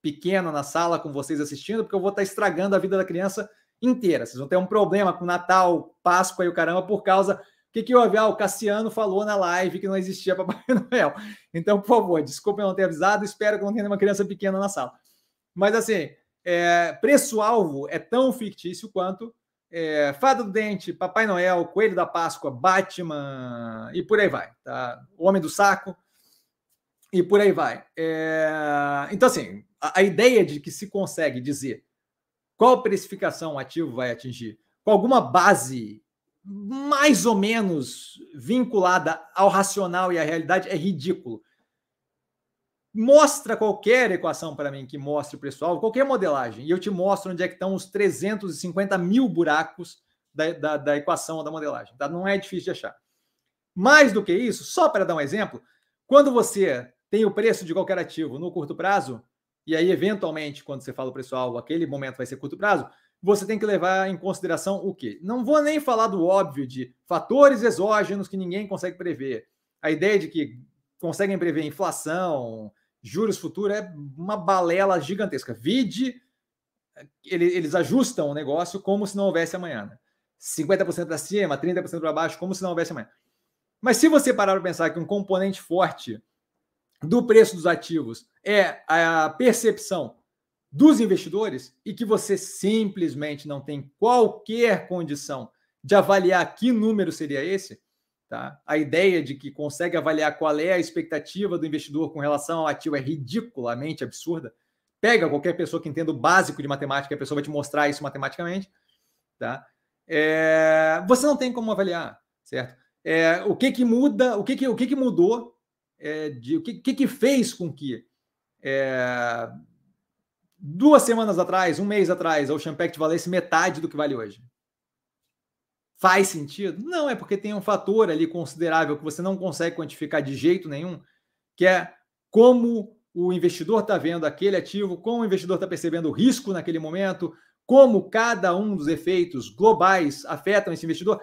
pequena na sala com vocês assistindo, porque eu vou estar estragando a vida da criança inteira. Vocês vão ter um problema com Natal, Páscoa e o caramba por causa que, que o ah, o Cassiano falou na live que não existia Papai Noel. Então, por favor, desculpe eu não ter avisado, espero que não tenha nenhuma criança pequena na sala. Mas assim, é, preço-alvo é tão fictício quanto é, Fada do Dente, Papai Noel, Coelho da Páscoa, Batman e por aí vai. Tá? O Homem do Saco e por aí vai. É, então, assim, a, a ideia de que se consegue dizer qual precificação o ativo vai atingir com alguma base mais ou menos vinculada ao racional e à realidade é ridículo. Mostra qualquer equação para mim que mostre o preço-alvo, qualquer modelagem, e eu te mostro onde é que estão os 350 mil buracos da, da, da equação ou da modelagem. Tá? Não é difícil de achar. Mais do que isso, só para dar um exemplo, quando você tem o preço de qualquer ativo no curto prazo, e aí, eventualmente, quando você fala o preço-alvo, aquele momento vai ser curto prazo, você tem que levar em consideração o quê? Não vou nem falar do óbvio de fatores exógenos que ninguém consegue prever. A ideia de que conseguem prever inflação, juros futuros é uma balela gigantesca. Vide, eles ajustam o negócio como se não houvesse amanhã. Né? 50% para cima, 30% para baixo, como se não houvesse amanhã. Mas se você parar para pensar que um componente forte do preço dos ativos é a percepção dos investidores e que você simplesmente não tem qualquer condição de avaliar que número seria esse, tá? A ideia de que consegue avaliar qual é a expectativa do investidor com relação ao ativo é ridiculamente absurda. Pega qualquer pessoa que entenda o básico de matemática, a pessoa vai te mostrar isso matematicamente, tá? É, você não tem como avaliar, certo? É, o que que muda, o que que, o que, que mudou, é, de, o que, que, que fez com que é, duas semanas atrás, um mês atrás, o Champact valesse metade do que vale hoje. Faz sentido? Não, é porque tem um fator ali considerável que você não consegue quantificar de jeito nenhum, que é como o investidor está vendo aquele ativo, como o investidor está percebendo o risco naquele momento, como cada um dos efeitos globais afetam esse investidor.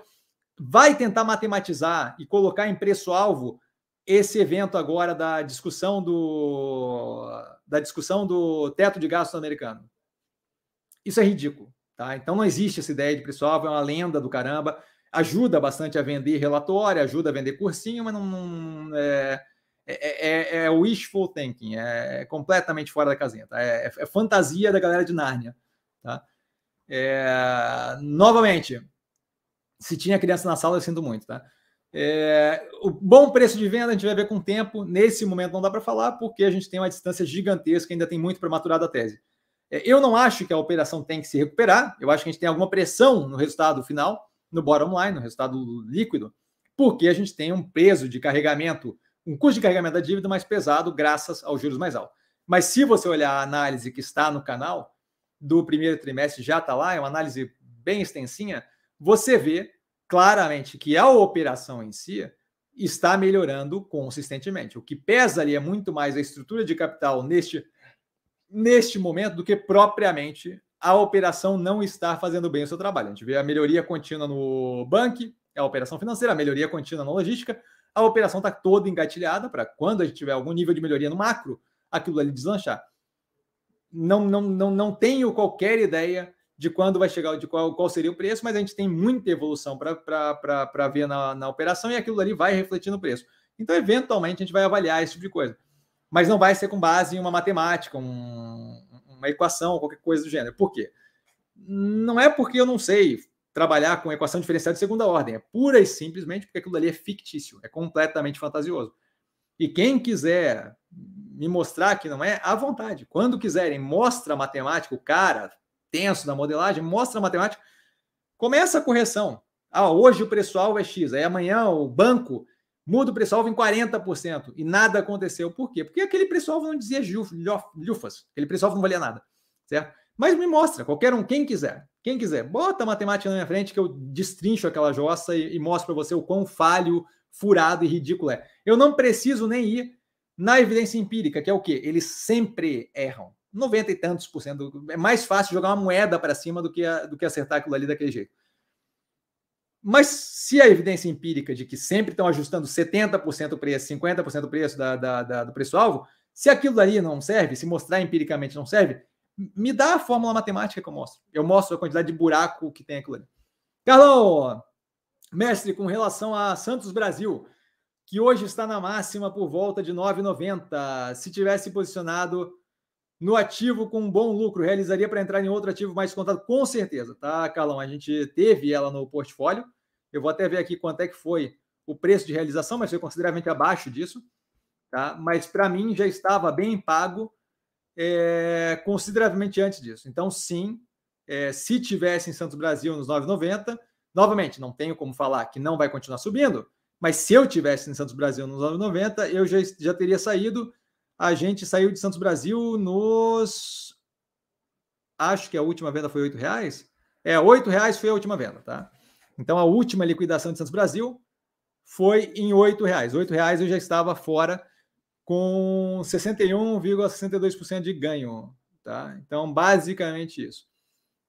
Vai tentar matematizar e colocar em preço-alvo esse evento agora da discussão do da discussão do teto de gastos americano. Isso é ridículo, tá? Então não existe essa ideia de preço-alvo, é uma lenda do caramba. Ajuda bastante a vender relatório, ajuda a vender cursinho, mas não, não é, é, é, é, wishful thinking, é completamente fora da casinha, tá? É, é fantasia da galera de Nárnia, tá? É, novamente, se tinha criança na sala, eu sinto muito, tá? É, o bom preço de venda a gente vai ver com o tempo. Nesse momento não dá para falar, porque a gente tem uma distância gigantesca, ainda tem muito para maturar da tese. É, eu não acho que a operação tem que se recuperar. Eu acho que a gente tem alguma pressão no resultado final, no bottom line, no resultado líquido, porque a gente tem um peso de carregamento, um custo de carregamento da dívida mais pesado, graças aos juros mais altos. Mas se você olhar a análise que está no canal do primeiro trimestre, já está lá, é uma análise bem extensinha, você vê claramente que a operação em si está melhorando consistentemente. O que pesa ali é muito mais a estrutura de capital neste, neste momento do que propriamente a operação não estar fazendo bem o seu trabalho. A gente vê a melhoria contínua no banco, a operação financeira, a melhoria contínua na logística, a operação está toda engatilhada para quando a gente tiver algum nível de melhoria no macro, aquilo ali deslanchar. Não, não, não, não tenho qualquer ideia de quando vai chegar, de qual, qual seria o preço, mas a gente tem muita evolução para ver na, na operação e aquilo ali vai refletir no preço. Então, eventualmente, a gente vai avaliar esse tipo de coisa. Mas não vai ser com base em uma matemática, um, uma equação, qualquer coisa do gênero. Por quê? Não é porque eu não sei trabalhar com equação diferencial de segunda ordem, é pura e simplesmente porque aquilo ali é fictício, é completamente fantasioso. E quem quiser me mostrar que não é, à vontade. Quando quiserem, mostra a matemática, o cara tenso da modelagem, mostra a matemática, começa a correção. Ah, hoje o preço-alvo é X, aí amanhã o banco muda o preço-alvo em 40% e nada aconteceu. Por quê? Porque aquele preço-alvo não dizia lufas, aquele preço-alvo não valia nada, certo? Mas me mostra, qualquer um, quem quiser, quem quiser, bota a matemática na minha frente que eu destrincho aquela jossa e, e mostro para você o quão falho, furado e ridículo é. Eu não preciso nem ir na evidência empírica, que é o quê? Eles sempre erram. 90 e tantos por cento. É mais fácil jogar uma moeda para cima do que, a, do que acertar aquilo ali daquele jeito. Mas se a evidência empírica de que sempre estão ajustando 70% o preço, 50% o preço da, da, da, do preço-alvo, se aquilo ali não serve, se mostrar empiricamente não serve, me dá a fórmula matemática que eu mostro. Eu mostro a quantidade de buraco que tem aquilo ali. Carlão, mestre, com relação a Santos Brasil, que hoje está na máxima por volta de 9,90. Se tivesse posicionado no ativo com um bom lucro, realizaria para entrar em outro ativo mais contado? Com certeza, tá, Carlão? A gente teve ela no portfólio. Eu vou até ver aqui quanto é que foi o preço de realização, mas foi consideravelmente abaixo disso. Tá? Mas para mim já estava bem pago é, consideravelmente antes disso. Então, sim, é, se tivesse em Santos Brasil nos 9,90, novamente, não tenho como falar que não vai continuar subindo, mas se eu tivesse em Santos Brasil nos 9,90, eu já, já teria saído. A gente saiu de Santos Brasil nos. Acho que a última venda foi R$ reais. É, R$ reais foi a última venda, tá? Então a última liquidação de Santos Brasil foi em R$ reais. R$ reais eu já estava fora com 61,62% de ganho. Tá? Então, basicamente isso.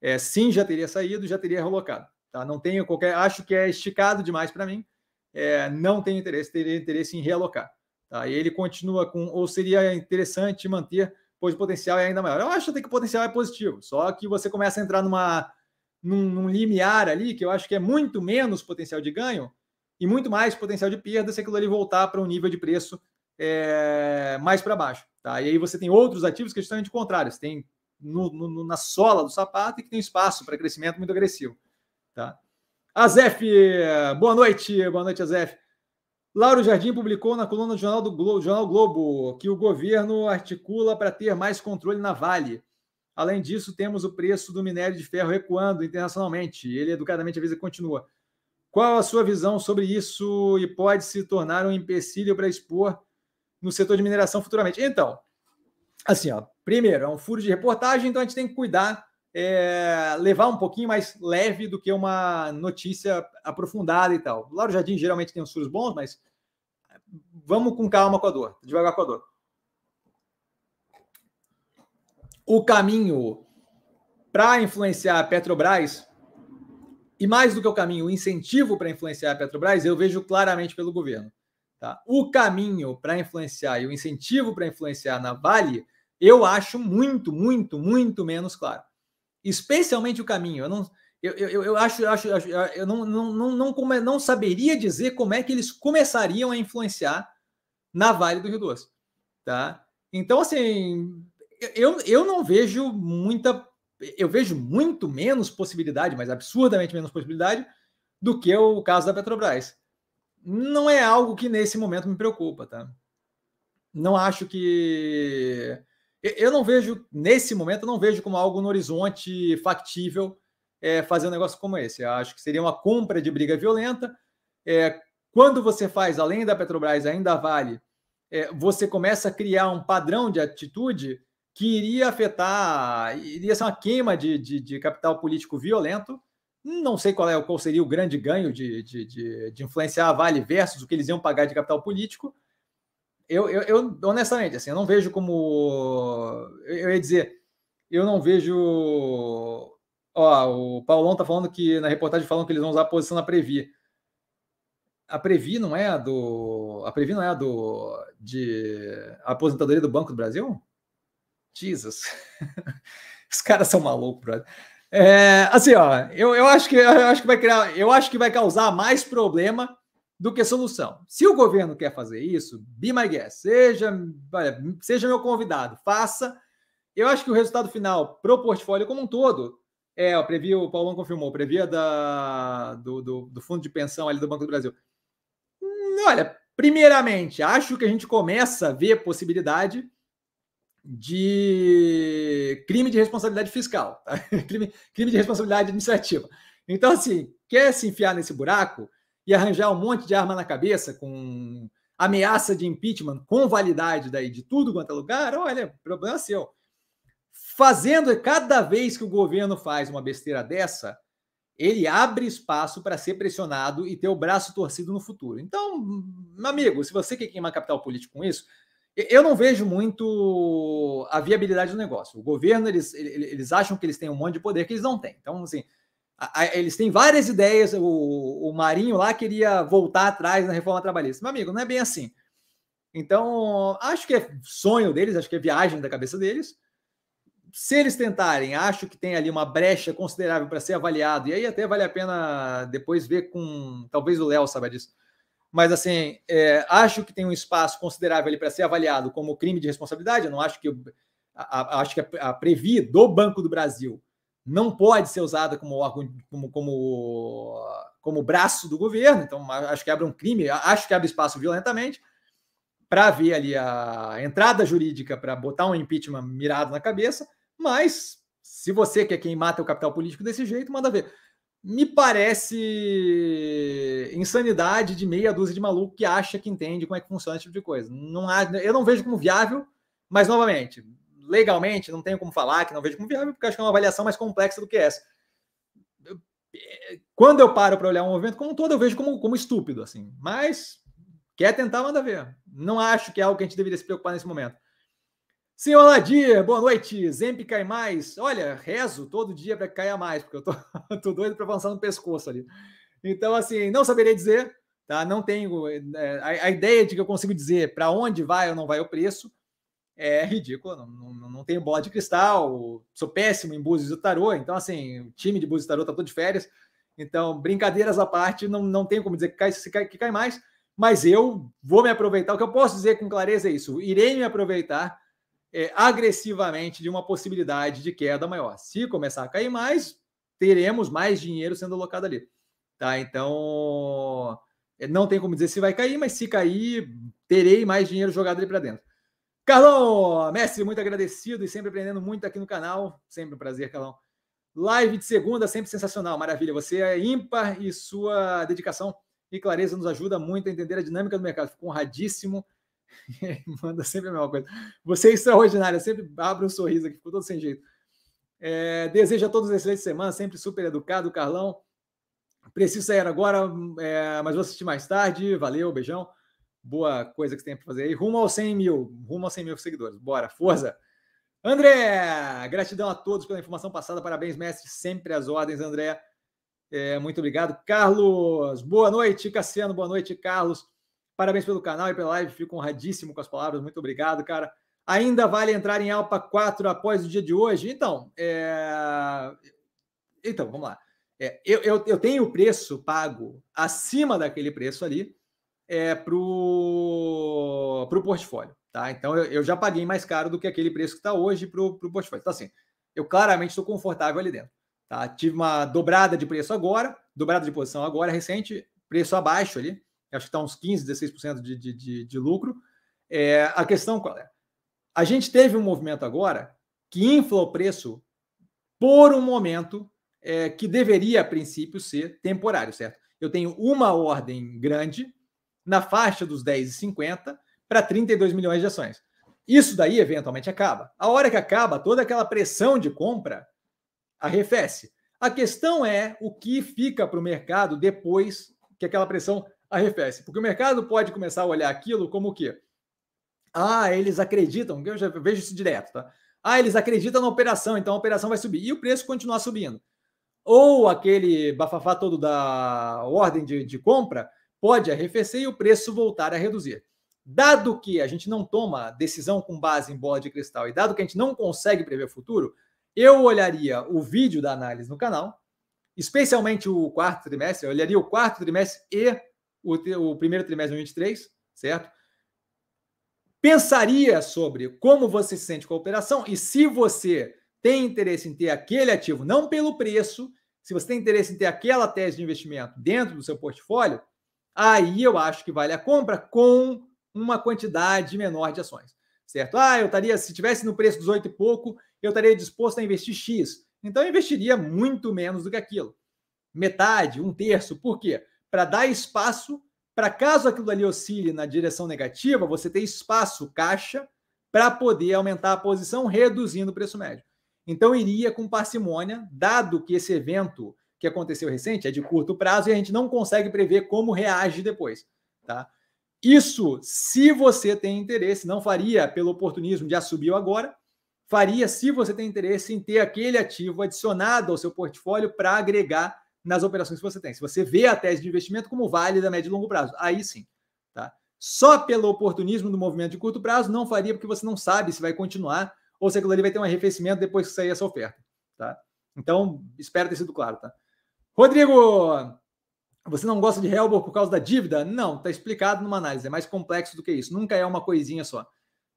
É, sim, já teria saído, já teria relocado. Tá? Não tenho qualquer. Acho que é esticado demais para mim. É, não tenho interesse, teria interesse em realocar. Tá? E ele continua com. Ou seria interessante manter, pois o potencial é ainda maior. Eu acho até que o potencial é positivo, só que você começa a entrar numa, num, num limiar ali, que eu acho que é muito menos potencial de ganho e muito mais potencial de perda se aquilo ali voltar para um nível de preço é, mais para baixo. Tá? E aí você tem outros ativos que são justamente contrários. Tem no, no, na sola do sapato e que tem espaço para crescimento muito agressivo. Tá? Azef, boa noite, boa noite, Azef. Lauro Jardim publicou na coluna do Jornal, do Globo, Jornal Globo que o governo articula para ter mais controle na Vale. Além disso, temos o preço do minério de ferro recuando internacionalmente. Ele educadamente avisa que continua. Qual a sua visão sobre isso e pode se tornar um empecilho para expor no setor de mineração futuramente. Então, assim, ó, primeiro, é um furo de reportagem, então a gente tem que cuidar, é, levar um pouquinho mais leve do que uma notícia aprofundada e tal. O Lauro Jardim geralmente tem uns furos bons, mas vamos com calma com a dor, devagar com a dor. O caminho para influenciar a Petrobras, e mais do que o caminho, o incentivo para influenciar a Petrobras, eu vejo claramente pelo governo. Tá? O caminho para influenciar e o incentivo para influenciar na Vale, eu acho muito, muito, muito menos claro. Especialmente o caminho. Eu não, eu, eu, eu acho, acho, eu não, não, não, não, não saberia dizer como é que eles começariam a influenciar na Vale do Rio Doce. Tá? Então, assim, eu, eu não vejo muita. Eu vejo muito menos possibilidade, mas absurdamente menos possibilidade, do que o caso da Petrobras não é algo que nesse momento me preocupa, tá? Não acho que. Eu não vejo, nesse momento, eu não vejo como algo no horizonte factível é, fazer um negócio como esse. Eu acho que seria uma compra de briga violenta. É, quando você faz, além da Petrobras, ainda vale, é, você começa a criar um padrão de atitude que iria afetar, iria ser uma queima de, de, de capital político violento não sei qual, é, qual seria o grande ganho de, de, de, de, influenciar a Vale versus o que eles iam pagar de capital político. Eu, eu, eu honestamente, assim, eu não vejo como. Eu, ia dizer, eu não vejo. Ó, o Paulão tá falando que na reportagem falam que eles vão usar a posição na Previ. A Previ não é a do. A Previ não é a do. de a aposentadoria do Banco do Brasil? Jesus. Os caras são malucos, brother. É, assim, ó, eu, eu, acho que, eu acho que vai criar, eu acho que vai causar mais problema do que solução. Se o governo quer fazer isso, be my guest, seja, seja meu convidado, faça. Eu acho que o resultado final para o portfólio como um todo é, o previa, o Paulão confirmou, previa da, do, do, do, fundo de pensão ali do Banco do Brasil. Hum, olha, primeiramente, acho que a gente começa a ver possibilidade de crime de responsabilidade fiscal, tá? crime, crime de responsabilidade administrativa. Então, assim, quer se enfiar nesse buraco e arranjar um monte de arma na cabeça com ameaça de impeachment com validade daí de tudo quanto é lugar, olha, problema seu. Fazendo cada vez que o governo faz uma besteira dessa, ele abre espaço para ser pressionado e ter o braço torcido no futuro. Então, amigo, se você quer queimar capital político com isso, eu não vejo muito a viabilidade do negócio. O governo, eles, eles acham que eles têm um monte de poder que eles não têm. Então, assim, eles têm várias ideias. O, o Marinho lá queria voltar atrás na reforma trabalhista. Meu amigo, não é bem assim. Então, acho que é sonho deles, acho que é viagem da cabeça deles. Se eles tentarem, acho que tem ali uma brecha considerável para ser avaliado, e aí até vale a pena depois ver com. Talvez o Léo saiba disso. Mas, assim, é, acho que tem um espaço considerável ali para ser avaliado como crime de responsabilidade. Eu não acho que. A, a, acho que a, a Previ do Banco do Brasil não pode ser usada como órgão, como, como, como braço do governo, então acho que abre um crime, acho que abre espaço violentamente para ver ali a entrada jurídica para botar um impeachment mirado na cabeça, mas se você quer quem mata o capital político desse jeito, manda ver. Me parece insanidade de meia dúzia de maluco que acha que entende como é que funciona esse tipo de coisa. Não há, eu não vejo como viável, mas novamente, legalmente, não tenho como falar, que não vejo como viável, porque acho que é uma avaliação mais complexa do que essa. Quando eu paro para olhar um movimento como um todo, eu vejo como, como estúpido, assim. Mas quer tentar, manda ver. Não acho que é algo que a gente deveria se preocupar nesse momento. Senhor Ladir, boa noite. Zemp cai mais. Olha, rezo todo dia para que caia mais, porque eu tô, tô doido para avançar no pescoço ali. Então, assim, não saberia dizer, tá? Não tenho. É, a, a, ideia de que eu consigo dizer para onde vai ou não vai o preço é ridículo. Não, não, não tenho bola de cristal, sou péssimo em búzios do tarô. Então, assim, o time de búzios do tarô tá todo de férias. Então, brincadeiras à parte, não, não tenho como dizer que cai, cai, que cai mais, mas eu vou me aproveitar. O que eu posso dizer com clareza é isso: irei me aproveitar é, agressivamente de uma possibilidade de queda maior. Se começar a cair mais, teremos mais dinheiro sendo alocado ali. Tá? Então, é, não tem como dizer se vai cair, mas se cair, terei mais dinheiro jogado ali para dentro. Carlão, mestre, muito agradecido e sempre aprendendo muito aqui no canal. Sempre um prazer, Carlão. Live de segunda, sempre sensacional, maravilha. Você é ímpar e sua dedicação e clareza nos ajuda muito a entender a dinâmica do mercado. Fico honradíssimo. Manda sempre a mesma coisa. Você é extraordinário, sempre abre um sorriso aqui, ficou todo sem jeito. É, desejo a todos uma excelente semana, sempre super educado, Carlão. Preciso sair agora, é, mas vou assistir mais tarde. Valeu, beijão boa coisa que você tem para fazer aí. Rumo aos 100 mil, rumo aos 100 mil seguidores. Bora, força! André, gratidão a todos pela informação passada. Parabéns, mestre. Sempre às ordens, André. É, muito obrigado. Carlos, boa noite. Cassiano, boa noite, Carlos. Parabéns pelo canal e pela live. Fico honradíssimo com as palavras. Muito obrigado, cara. Ainda vale entrar em Alpa 4 após o dia de hoje? Então, é... então vamos lá. É, eu, eu, eu tenho o preço pago acima daquele preço ali é, para o portfólio. Tá? Então eu, eu, já paguei mais caro do que aquele preço que está hoje para o portfólio. Então, assim, eu claramente estou confortável ali dentro. Tá? Tive uma dobrada de preço agora, dobrada de posição agora, recente, preço abaixo ali. Acho que está uns 15, 16% de, de, de, de lucro. É, a questão qual é? A gente teve um movimento agora que infla o preço por um momento é, que deveria, a princípio, ser temporário, certo? Eu tenho uma ordem grande na faixa dos 10,50 para 32 milhões de ações. Isso daí eventualmente acaba. A hora que acaba, toda aquela pressão de compra arrefece. A questão é o que fica para o mercado depois que aquela pressão arrefece. Porque o mercado pode começar a olhar aquilo como o quê? Ah, eles acreditam, eu já vejo isso direto, tá? Ah, eles acreditam na operação, então a operação vai subir. E o preço continuar subindo. Ou aquele bafafá todo da ordem de, de compra pode arrefecer e o preço voltar a reduzir. Dado que a gente não toma decisão com base em bola de cristal e dado que a gente não consegue prever o futuro, eu olharia o vídeo da análise no canal, especialmente o quarto trimestre, eu olharia o quarto trimestre e o, o primeiro trimestre de 2023, certo? Pensaria sobre como você se sente com a operação e se você tem interesse em ter aquele ativo, não pelo preço, se você tem interesse em ter aquela tese de investimento dentro do seu portfólio, aí eu acho que vale a compra com uma quantidade menor de ações. certo? Ah, eu estaria, se tivesse no preço dos oito e pouco, eu estaria disposto a investir X. Então eu investiria muito menos do que aquilo. Metade, um terço. Por quê? Para dar espaço para caso aquilo ali oscile na direção negativa, você ter espaço caixa para poder aumentar a posição, reduzindo o preço médio. Então iria com parcimônia, dado que esse evento que aconteceu recente é de curto prazo e a gente não consegue prever como reage depois, tá? Isso, se você tem interesse, não faria pelo oportunismo de subiu agora, faria se você tem interesse em ter aquele ativo adicionado ao seu portfólio para agregar nas operações que você tem. Se você vê a tese de investimento como válida a médio e longo prazo, aí sim, tá? Só pelo oportunismo do movimento de curto prazo não faria porque você não sabe se vai continuar ou se aquilo ali vai ter um arrefecimento depois que sair essa oferta, tá? Então, espero ter sido claro, tá? Rodrigo, você não gosta de Helbor por causa da dívida? Não, está explicado numa análise, é mais complexo do que isso. Nunca é uma coisinha só.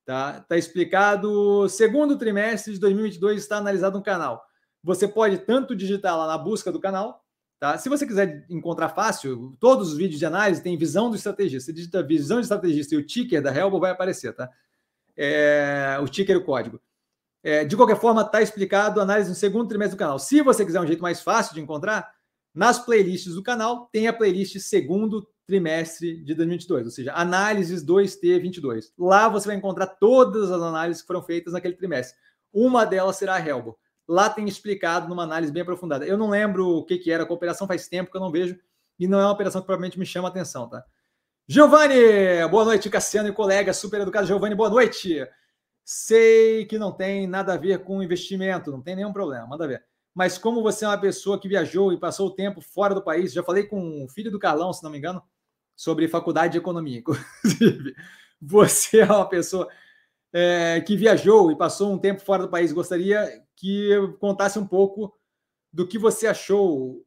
Tá, tá explicado. Segundo trimestre de 2022 está analisado no canal. Você pode tanto digitar lá na busca do canal, tá? Se você quiser encontrar fácil, todos os vídeos de análise têm visão do estrategista. Você digita visão de estrategista e o ticker da Helbor vai aparecer, tá? É, o ticker e o código. É, de qualquer forma, está explicado a análise no segundo trimestre do canal. Se você quiser um jeito mais fácil de encontrar, nas playlists do canal, tem a playlist segundo trimestre de 2022, ou seja, análises 2T22. Lá você vai encontrar todas as análises que foram feitas naquele trimestre. Uma delas será a Helbo. Lá tem explicado numa análise bem aprofundada. Eu não lembro o que, que era a cooperação, faz tempo que eu não vejo, e não é uma operação que provavelmente me chama a atenção, tá? Giovanni, boa noite, Cassiano e colega, super educado. Giovanni, boa noite. Sei que não tem nada a ver com investimento, não tem nenhum problema, manda ver mas como você é uma pessoa que viajou e passou o tempo fora do país, já falei com o filho do Carlão, se não me engano, sobre faculdade de economia, inclusive. Você é uma pessoa é, que viajou e passou um tempo fora do país. Gostaria que contasse um pouco do que você achou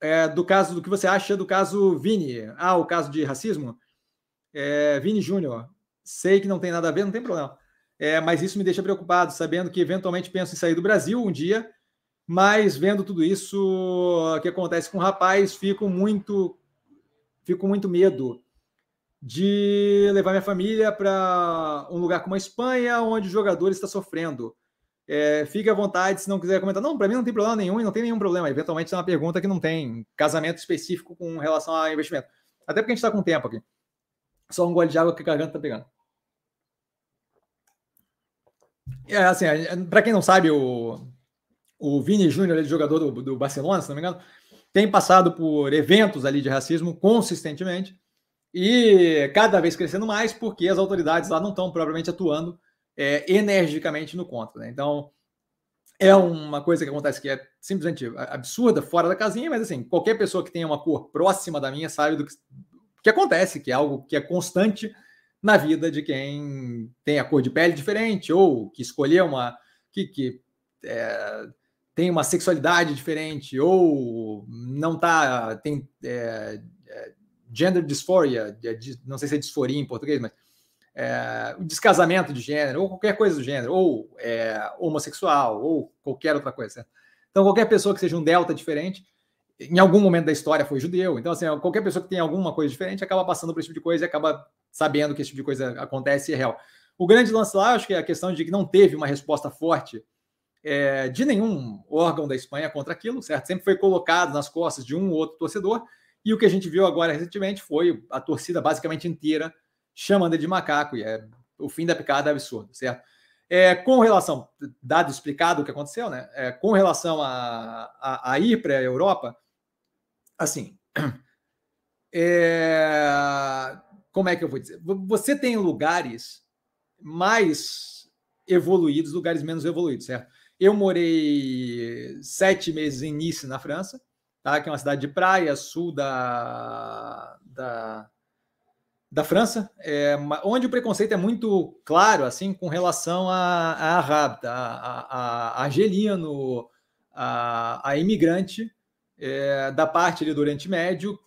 é, do caso, do que você acha do caso Vini. Ah, o caso de racismo? É, Vini Júnior. Sei que não tem nada a ver, não tem problema. É, mas isso me deixa preocupado, sabendo que eventualmente penso em sair do Brasil um dia mas vendo tudo isso que acontece com o rapaz, fico muito, fico muito medo de levar minha família para um lugar como a Espanha, onde o jogador está sofrendo. É, fique à vontade se não quiser comentar. Não, para mim não tem problema nenhum e não tem nenhum problema. Eventualmente é uma pergunta que não tem casamento específico com relação a investimento. Até porque a gente está com tempo aqui. Só um gole de água que a garganta está pegando. É assim, para quem não sabe, o, o Vini Júnior, jogador do, do Barcelona, se não me engano, tem passado por eventos ali de racismo consistentemente e cada vez crescendo mais porque as autoridades lá não estão propriamente atuando é, energicamente no contra. Né? Então, é uma coisa que acontece que é simplesmente absurda, fora da casinha, mas assim, qualquer pessoa que tenha uma cor próxima da minha sabe do que, que acontece, que é algo que é constante na vida de quem tem a cor de pele diferente ou que escolheu uma. que, que é, tem uma sexualidade diferente ou não tá tem é, é, gender dysphoria, é, não sei se é disforia em português, mas é, descasamento de gênero ou qualquer coisa do gênero ou é, homossexual ou qualquer outra coisa. Certo? Então qualquer pessoa que seja um delta diferente em algum momento da história foi judeu. Então assim qualquer pessoa que tem alguma coisa diferente acaba passando por esse tipo de coisa e acaba sabendo que esse tipo de coisa acontece e é real. O grande lance lá, acho que é a questão de que não teve uma resposta forte é, de nenhum órgão da Espanha contra aquilo, certo? Sempre foi colocado nas costas de um ou outro torcedor. E o que a gente viu agora recentemente foi a torcida basicamente inteira chamando ele de macaco, e é o fim da picada é absurdo, certo? É, com relação, dado explicado o que aconteceu, né? É, com relação a, a, a ir para a Europa, assim, é, como é que eu vou dizer? Você tem lugares mais evoluídos, lugares menos evoluídos, certo? Eu morei sete meses em Nice, na França, tá? que é uma cidade de praia, sul da, da, da França, é, onde o preconceito é muito claro, assim, com relação a, a árabe, tá? a, a, a argelino, a, a imigrante é, da parte ali do Oriente Médio,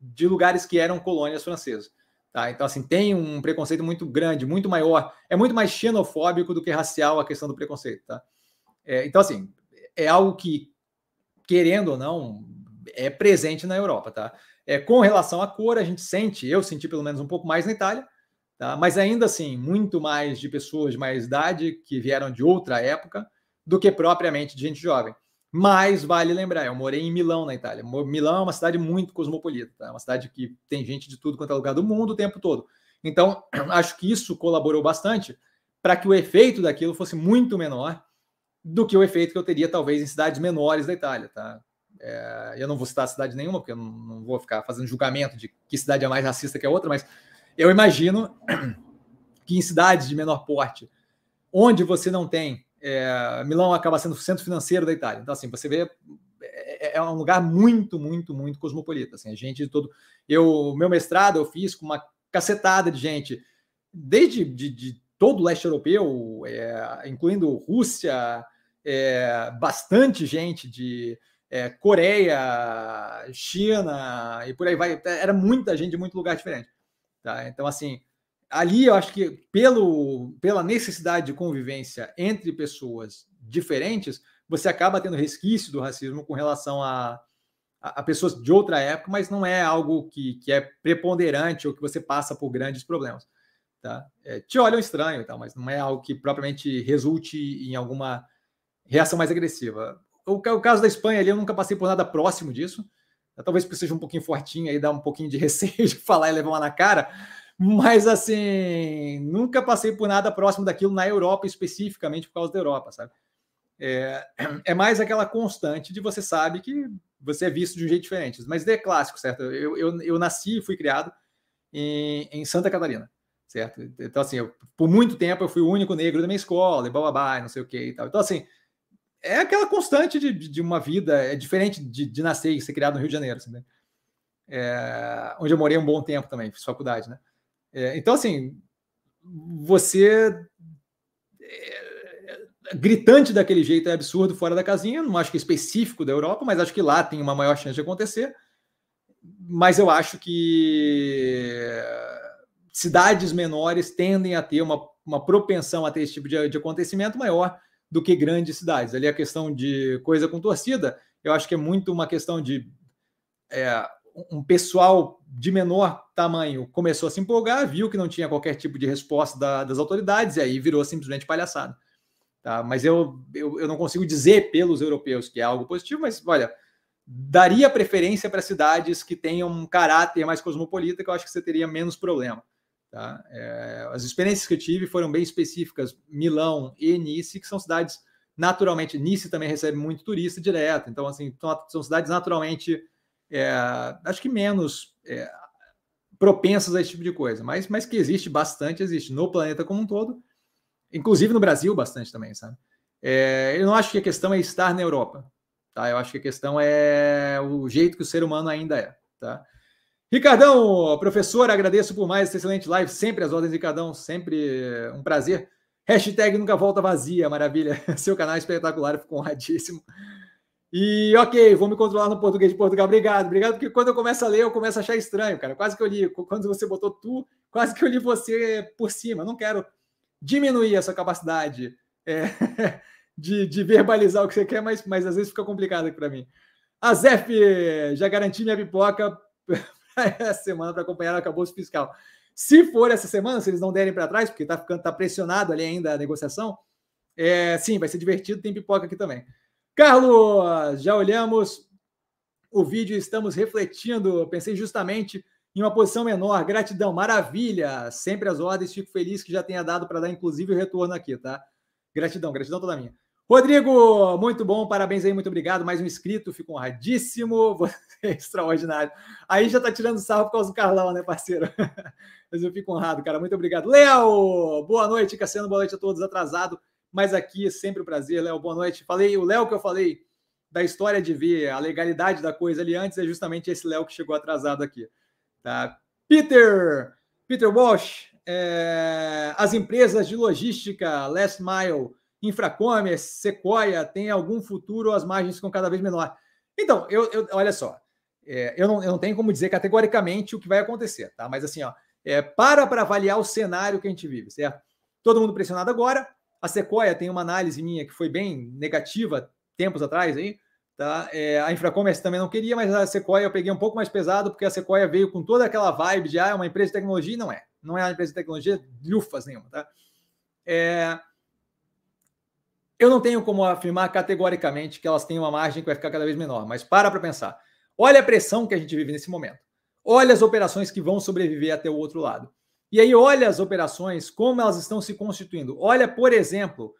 de lugares que eram colônias francesas. Tá? Então, assim, tem um preconceito muito grande, muito maior, é muito mais xenofóbico do que racial a questão do preconceito. Tá? É, então, assim, é algo que, querendo ou não, é presente na Europa, tá? É, com relação à cor, a gente sente, eu senti pelo menos um pouco mais na Itália, Tá? Mas ainda assim, muito mais de pessoas de mais idade que vieram de outra época do que propriamente de gente jovem. Mas vale lembrar, eu morei em Milão, na Itália. Milão é uma cidade muito cosmopolita, tá? é uma cidade que tem gente de tudo quanto é lugar do mundo o tempo todo. Então, acho que isso colaborou bastante para que o efeito daquilo fosse muito menor do que o efeito que eu teria, talvez, em cidades menores da Itália. Tá? É, eu não vou citar cidade nenhuma, porque eu não, não, vou ficar fazendo julgamento de que cidade é mais racista que a outra, mas eu imagino que em cidades de menor porte, onde você não tem é, Milão acaba sendo o centro financeiro da Itália. Então, assim, você vê é, é um lugar muito, muito, muito cosmopolita. Assim, a gente de todo. Eu, meu mestrado eu fiz com uma cacetada de gente, desde de, de todo o leste europeu, é, incluindo Rússia, é, bastante gente de é, Coreia, China e por aí vai. Era muita gente de muito lugar diferente. Tá? Então, assim, ali eu acho que pelo, pela necessidade de convivência entre pessoas diferentes, você acaba tendo resquício do racismo com relação a, a, a, pessoas de outra época, mas não é algo que, que é preponderante ou que você passa por grandes problemas. Tá? É, te olham estranho, tá? mas não é algo que propriamente resulte em alguma reação mais agressiva. O, o caso da Espanha ali, eu nunca passei por nada próximo disso. Talvez seja um pouquinho fortinho aí, dá um pouquinho de receio de falar e levar uma na cara, mas, assim, nunca passei por nada próximo daquilo na Europa, especificamente por causa da Europa, sabe? É, é mais aquela constante de você sabe que você é visto de um jeito diferente. Mas é clássico, certo? Eu, eu, eu nasci e fui criado em, em Santa Catarina, certo? Então, assim, eu, por muito tempo eu fui o único negro da minha escola, e bababá, não sei o que e tal. Então, assim, é aquela constante de, de uma vida, é diferente de, de nascer e ser criado no Rio de Janeiro, assim, né? é, onde eu morei um bom tempo também, fiz faculdade, né? É, então, assim, você é, gritante daquele jeito é absurdo fora da casinha. Não acho que é específico da Europa, mas acho que lá tem uma maior chance de acontecer. Mas eu acho que cidades menores tendem a ter uma, uma propensão a ter esse tipo de, de acontecimento maior do que grandes cidades. Ali a questão de coisa com torcida, eu acho que é muito uma questão de é, um pessoal de menor tamanho começou a se empolgar, viu que não tinha qualquer tipo de resposta da, das autoridades e aí virou simplesmente palhaçada. Tá? Mas eu, eu, eu, não consigo dizer pelos europeus que é algo positivo, mas olha, daria preferência para cidades que tenham um caráter mais cosmopolita, que eu acho que você teria menos problema. Tá? É, as experiências que eu tive foram bem específicas, Milão e Nice, que são cidades naturalmente, Nice também recebe muito turista direto, então assim, são, cidades naturalmente é, acho que menos é, propensas a esse tipo de coisa, mas, mas que existe bastante, existe no planeta como um todo, inclusive no Brasil bastante também, sabe? É, eu não acho que a questão é estar na Europa, tá? Eu acho que a questão é o jeito que o ser humano ainda é, tá? Ricardão, professor, agradeço por mais essa excelente live, sempre as ordens, Ricardão, sempre um prazer. Hashtag nunca volta vazia, maravilha. Seu canal é espetacular, fico honradíssimo. E ok, vou me controlar no português de Portugal. Obrigado, obrigado, porque quando eu começo a ler, eu começo a achar estranho, cara. Quase que eu li, quando você botou tu, quase que eu li você por cima. Eu não quero diminuir essa capacidade é, de, de, verbalizar o que você quer, mas, mas às vezes fica complicado aqui para mim. A Zef, já garanti minha pipoca essa semana para acompanhar o acabouço fiscal. Se for essa semana, se eles não derem para trás, porque está ficando tá pressionado ali ainda a negociação, é, sim, vai ser divertido, tem pipoca aqui também. Carlos, já olhamos o vídeo estamos refletindo. Pensei justamente em uma posição menor. Gratidão, maravilha. Sempre as ordens. Fico feliz que já tenha dado para dar, inclusive, o retorno aqui, tá? Gratidão, gratidão toda minha. Rodrigo, muito bom, parabéns aí, muito obrigado. Mais um inscrito, fico honradíssimo. Você é extraordinário. Aí já tá tirando sarro por causa do Carlão, né, parceiro? Mas eu fico honrado, cara. Muito obrigado. Léo, boa noite, Cassiano, boa noite a todos. Atrasado, mas aqui é sempre um prazer, Léo. Boa noite. Falei, o Léo que eu falei da história de ver a legalidade da coisa ali antes é justamente esse Léo que chegou atrasado aqui. Tá? Peter, Peter Walsh, é, as empresas de logística, Last Mile, Infracommerce, Sequoia, tem algum futuro ou as margens ficam cada vez menor? Então, eu, eu olha só, é, eu, não, eu não tenho como dizer categoricamente o que vai acontecer, tá? Mas assim, ó, é, para para avaliar o cenário que a gente vive, certo? Todo mundo pressionado agora, a Sequoia tem uma análise minha que foi bem negativa tempos atrás aí. Tá? É, a Infracommerce também não queria, mas a Sequoia eu peguei um pouco mais pesado, porque a Sequoia veio com toda aquela vibe de ah, é uma empresa de tecnologia e não é. Não é uma empresa de tecnologia, lufas nenhuma, tá? É... Eu não tenho como afirmar categoricamente que elas têm uma margem que vai ficar cada vez menor, mas para para pensar. Olha a pressão que a gente vive nesse momento. Olha as operações que vão sobreviver até o outro lado. E aí, olha as operações, como elas estão se constituindo. Olha, por exemplo,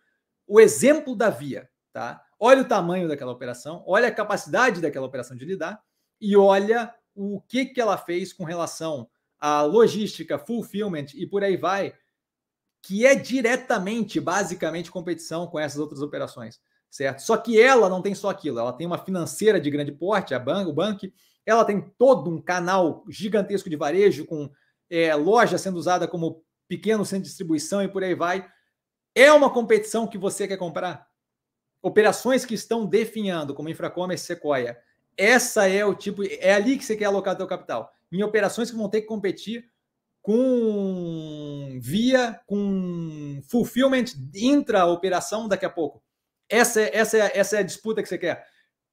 o exemplo da Via, tá? Olha o tamanho daquela operação, olha a capacidade daquela operação de lidar e olha o que, que ela fez com relação à logística, fulfillment e por aí vai, que é diretamente, basicamente, competição com essas outras operações, certo? Só que ela não tem só aquilo, ela tem uma financeira de grande porte, a Ban o Bank, ela tem todo um canal gigantesco de varejo, com é, loja sendo usada como pequeno centro de distribuição e por aí vai. É uma competição que você quer comprar? Operações que estão definhando, como Infracommerce Sequoia, essa é o tipo, é ali que você quer alocar seu capital. Em operações que vão ter que competir com via, com fulfillment intra-operação daqui a pouco. Essa, é, essa, é, essa é a disputa que você quer.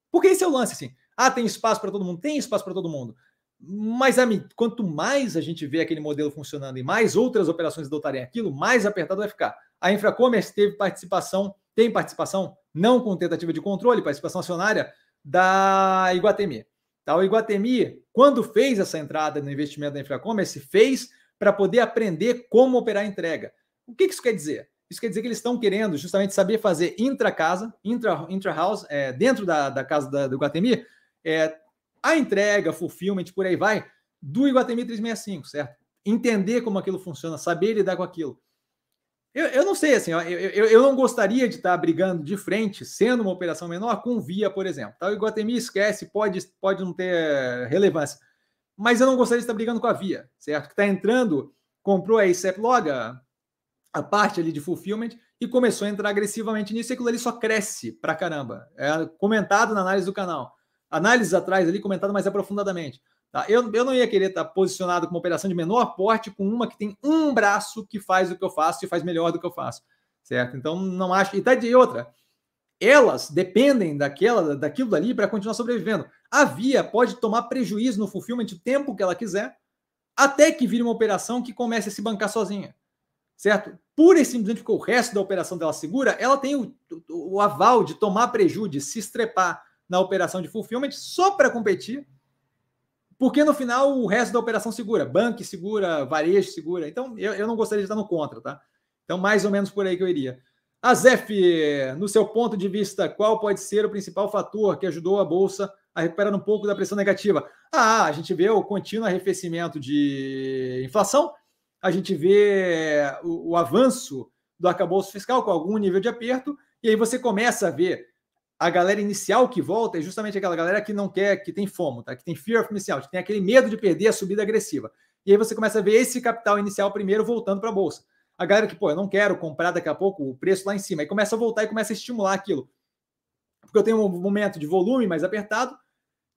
Porque esse é o lance, assim. Ah, tem espaço para todo mundo? Tem espaço para todo mundo. Mas, amigo, quanto mais a gente vê aquele modelo funcionando e mais outras operações adotarem aquilo, mais apertado vai ficar. A Infracommerce teve participação, tem participação, não com tentativa de controle, participação acionária da Iguatemi. Tá? O Iguatemi, quando fez essa entrada no investimento da Infracommerce, fez para poder aprender como operar a entrega. O que isso quer dizer? Isso quer dizer que eles estão querendo justamente saber fazer intra-casa, intra-house, intra é, dentro da, da casa da, do Iguatemi, é, a entrega, fulfillment, por aí vai, do Iguatemi 365, certo? Entender como aquilo funciona, saber lidar com aquilo. Eu, eu não sei, assim, eu, eu, eu, não gostaria de estar brigando de frente, sendo uma operação menor, com Via, por exemplo. Tá? O Iguatemi esquece, pode, pode não ter relevância. Mas eu não gostaria de estar brigando com a Via, certo? Que está entrando, comprou a ASAP Log, a, parte ali de fulfillment, e começou a entrar agressivamente nisso, e aquilo ali só cresce pra caramba. É comentado na análise do canal. Análises atrás ali, comentado mais aprofundadamente. Tá? Eu, eu não ia querer estar posicionado com uma operação de menor porte com uma que tem um braço que faz o que eu faço e faz melhor do que eu faço. Certo? Então, não acho. E tá de outra. Elas dependem daquela, daquilo dali para continuar sobrevivendo. A Via pode tomar prejuízo no fulfillment o tempo que ela quiser, até que vire uma operação que comece a se bancar sozinha. Certo? Pura e simplesmente porque o resto da operação dela segura, ela tem o, o, o aval de tomar prejuízo, de se estrepar na operação de fulfillment só para competir porque no final o resto da operação segura, banco segura, varejo segura. Então eu, eu não gostaria de estar no contra, tá? Então, mais ou menos por aí que eu iria. Azef, no seu ponto de vista, qual pode ser o principal fator que ajudou a Bolsa a recuperar um pouco da pressão negativa? Ah, a gente vê o contínuo arrefecimento de inflação, a gente vê o, o avanço do arcabouço fiscal com algum nível de aperto, e aí você começa a ver a galera inicial que volta é justamente aquela galera que não quer, que tem fomo, tá? que tem fear of inicial, que tem aquele medo de perder a subida agressiva. E aí você começa a ver esse capital inicial primeiro voltando para a bolsa. A galera que, pô, eu não quero comprar daqui a pouco o preço lá em cima, aí começa a voltar e começa a estimular aquilo. Porque eu tenho um momento de volume mais apertado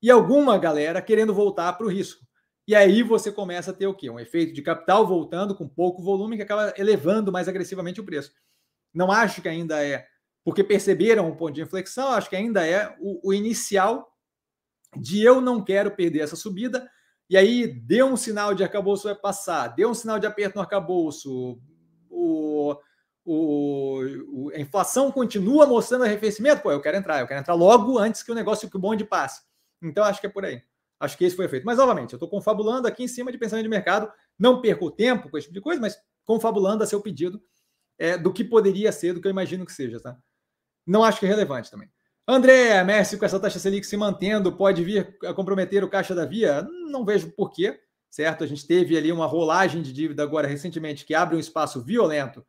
e alguma galera querendo voltar para o risco. E aí você começa a ter o quê? Um efeito de capital voltando com pouco volume que acaba elevando mais agressivamente o preço. Não acho que ainda é porque perceberam o ponto de inflexão, acho que ainda é o, o inicial de eu não quero perder essa subida, e aí deu um sinal de arcabouço vai passar, deu um sinal de aperto no arcabouço, o, o, o, a inflação continua mostrando arrefecimento, pô, eu quero entrar, eu quero entrar logo antes que o negócio, que o bonde passe. Então, acho que é por aí. Acho que esse foi o efeito. Mas, novamente, eu estou confabulando aqui em cima de pensamento de mercado, não perco tempo com esse tipo de coisa, mas confabulando a seu pedido é, do que poderia ser, do que eu imagino que seja, tá? não acho que é relevante também. André, Messi com essa taxa Selic se mantendo, pode vir a comprometer o caixa da Via? Não vejo porquê, certo? A gente teve ali uma rolagem de dívida agora recentemente que abre um espaço violento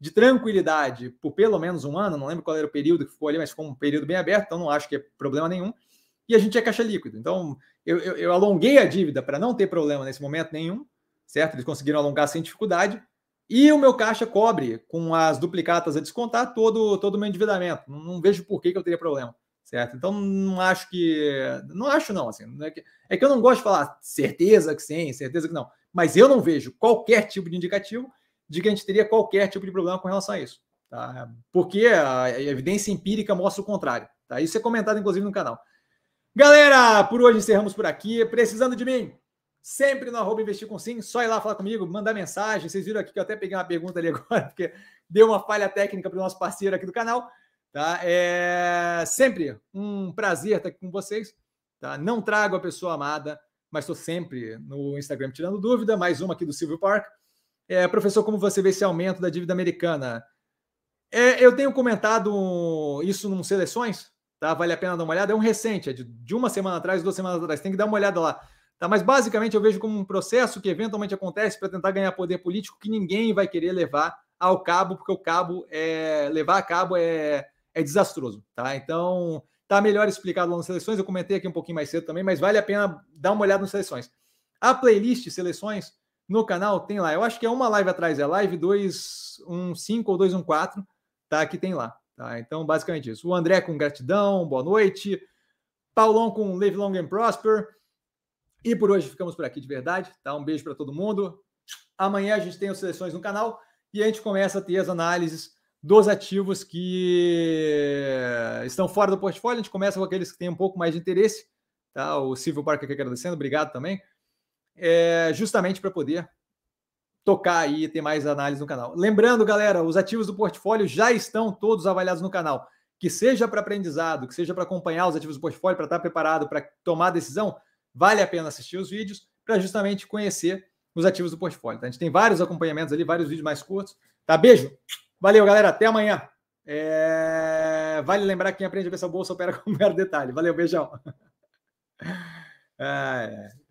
de tranquilidade por pelo menos um ano, não lembro qual era o período que ficou ali, mas ficou um período bem aberto, então não acho que é problema nenhum. E a gente é caixa líquido. Então, eu, eu, eu alonguei a dívida para não ter problema nesse momento nenhum, certo? Eles conseguiram alongar sem dificuldade. E o meu caixa cobre, com as duplicatas a descontar, todo, todo o meu endividamento. Não, não vejo por que, que eu teria problema, certo? Então, não acho que... Não acho, não. Assim, é, que, é que eu não gosto de falar certeza que sim, certeza que não. Mas eu não vejo qualquer tipo de indicativo de que a gente teria qualquer tipo de problema com relação a isso. Tá? Porque a evidência empírica mostra o contrário. Tá? Isso é comentado, inclusive, no canal. Galera, por hoje encerramos por aqui. Precisando de mim? sempre no arroba investir com sim, só ir lá falar comigo, mandar mensagem. Vocês viram aqui que eu até peguei uma pergunta ali agora, porque deu uma falha técnica para o nosso parceiro aqui do canal. Tá? É sempre um prazer estar aqui com vocês. Tá? Não trago a pessoa amada, mas estou sempre no Instagram tirando dúvida. Mais uma aqui do Silvio Park. É, professor, como você vê esse aumento da dívida americana? É, eu tenho comentado isso num seleções, tá? Vale a pena dar uma olhada. É um recente, é de, de uma semana atrás, duas semanas atrás. Tem que dar uma olhada lá. Tá? Mas basicamente eu vejo como um processo que eventualmente acontece para tentar ganhar poder político que ninguém vai querer levar ao cabo, porque o cabo é levar a cabo é, é desastroso. Tá? Então tá melhor explicado lá nas seleções. Eu comentei aqui um pouquinho mais cedo também, mas vale a pena dar uma olhada nas seleções. A playlist seleções no canal tem lá. Eu acho que é uma live atrás, é live 215 ou 214, tá? Que tem lá. Tá? Então, basicamente isso. O André com gratidão, boa noite. Paulão com Live Long and Prosper. E por hoje ficamos por aqui de verdade. Tá? Um beijo para todo mundo. Amanhã a gente tem as seleções no canal e a gente começa a ter as análises dos ativos que estão fora do portfólio. A gente começa com aqueles que têm um pouco mais de interesse. Tá? O Silvio Parker aqui agradecendo, obrigado também. É, justamente para poder tocar aí e ter mais análise no canal. Lembrando, galera, os ativos do portfólio já estão todos avaliados no canal. Que seja para aprendizado, que seja para acompanhar os ativos do portfólio, para estar preparado para tomar decisão, vale a pena assistir os vídeos para justamente conhecer os ativos do portfólio. Tá? A gente tem vários acompanhamentos ali, vários vídeos mais curtos. Tá? Beijo! Valeu, galera. Até amanhã. É... Vale lembrar que quem aprende a essa bolsa opera com mero detalhe. Valeu, beijão. É...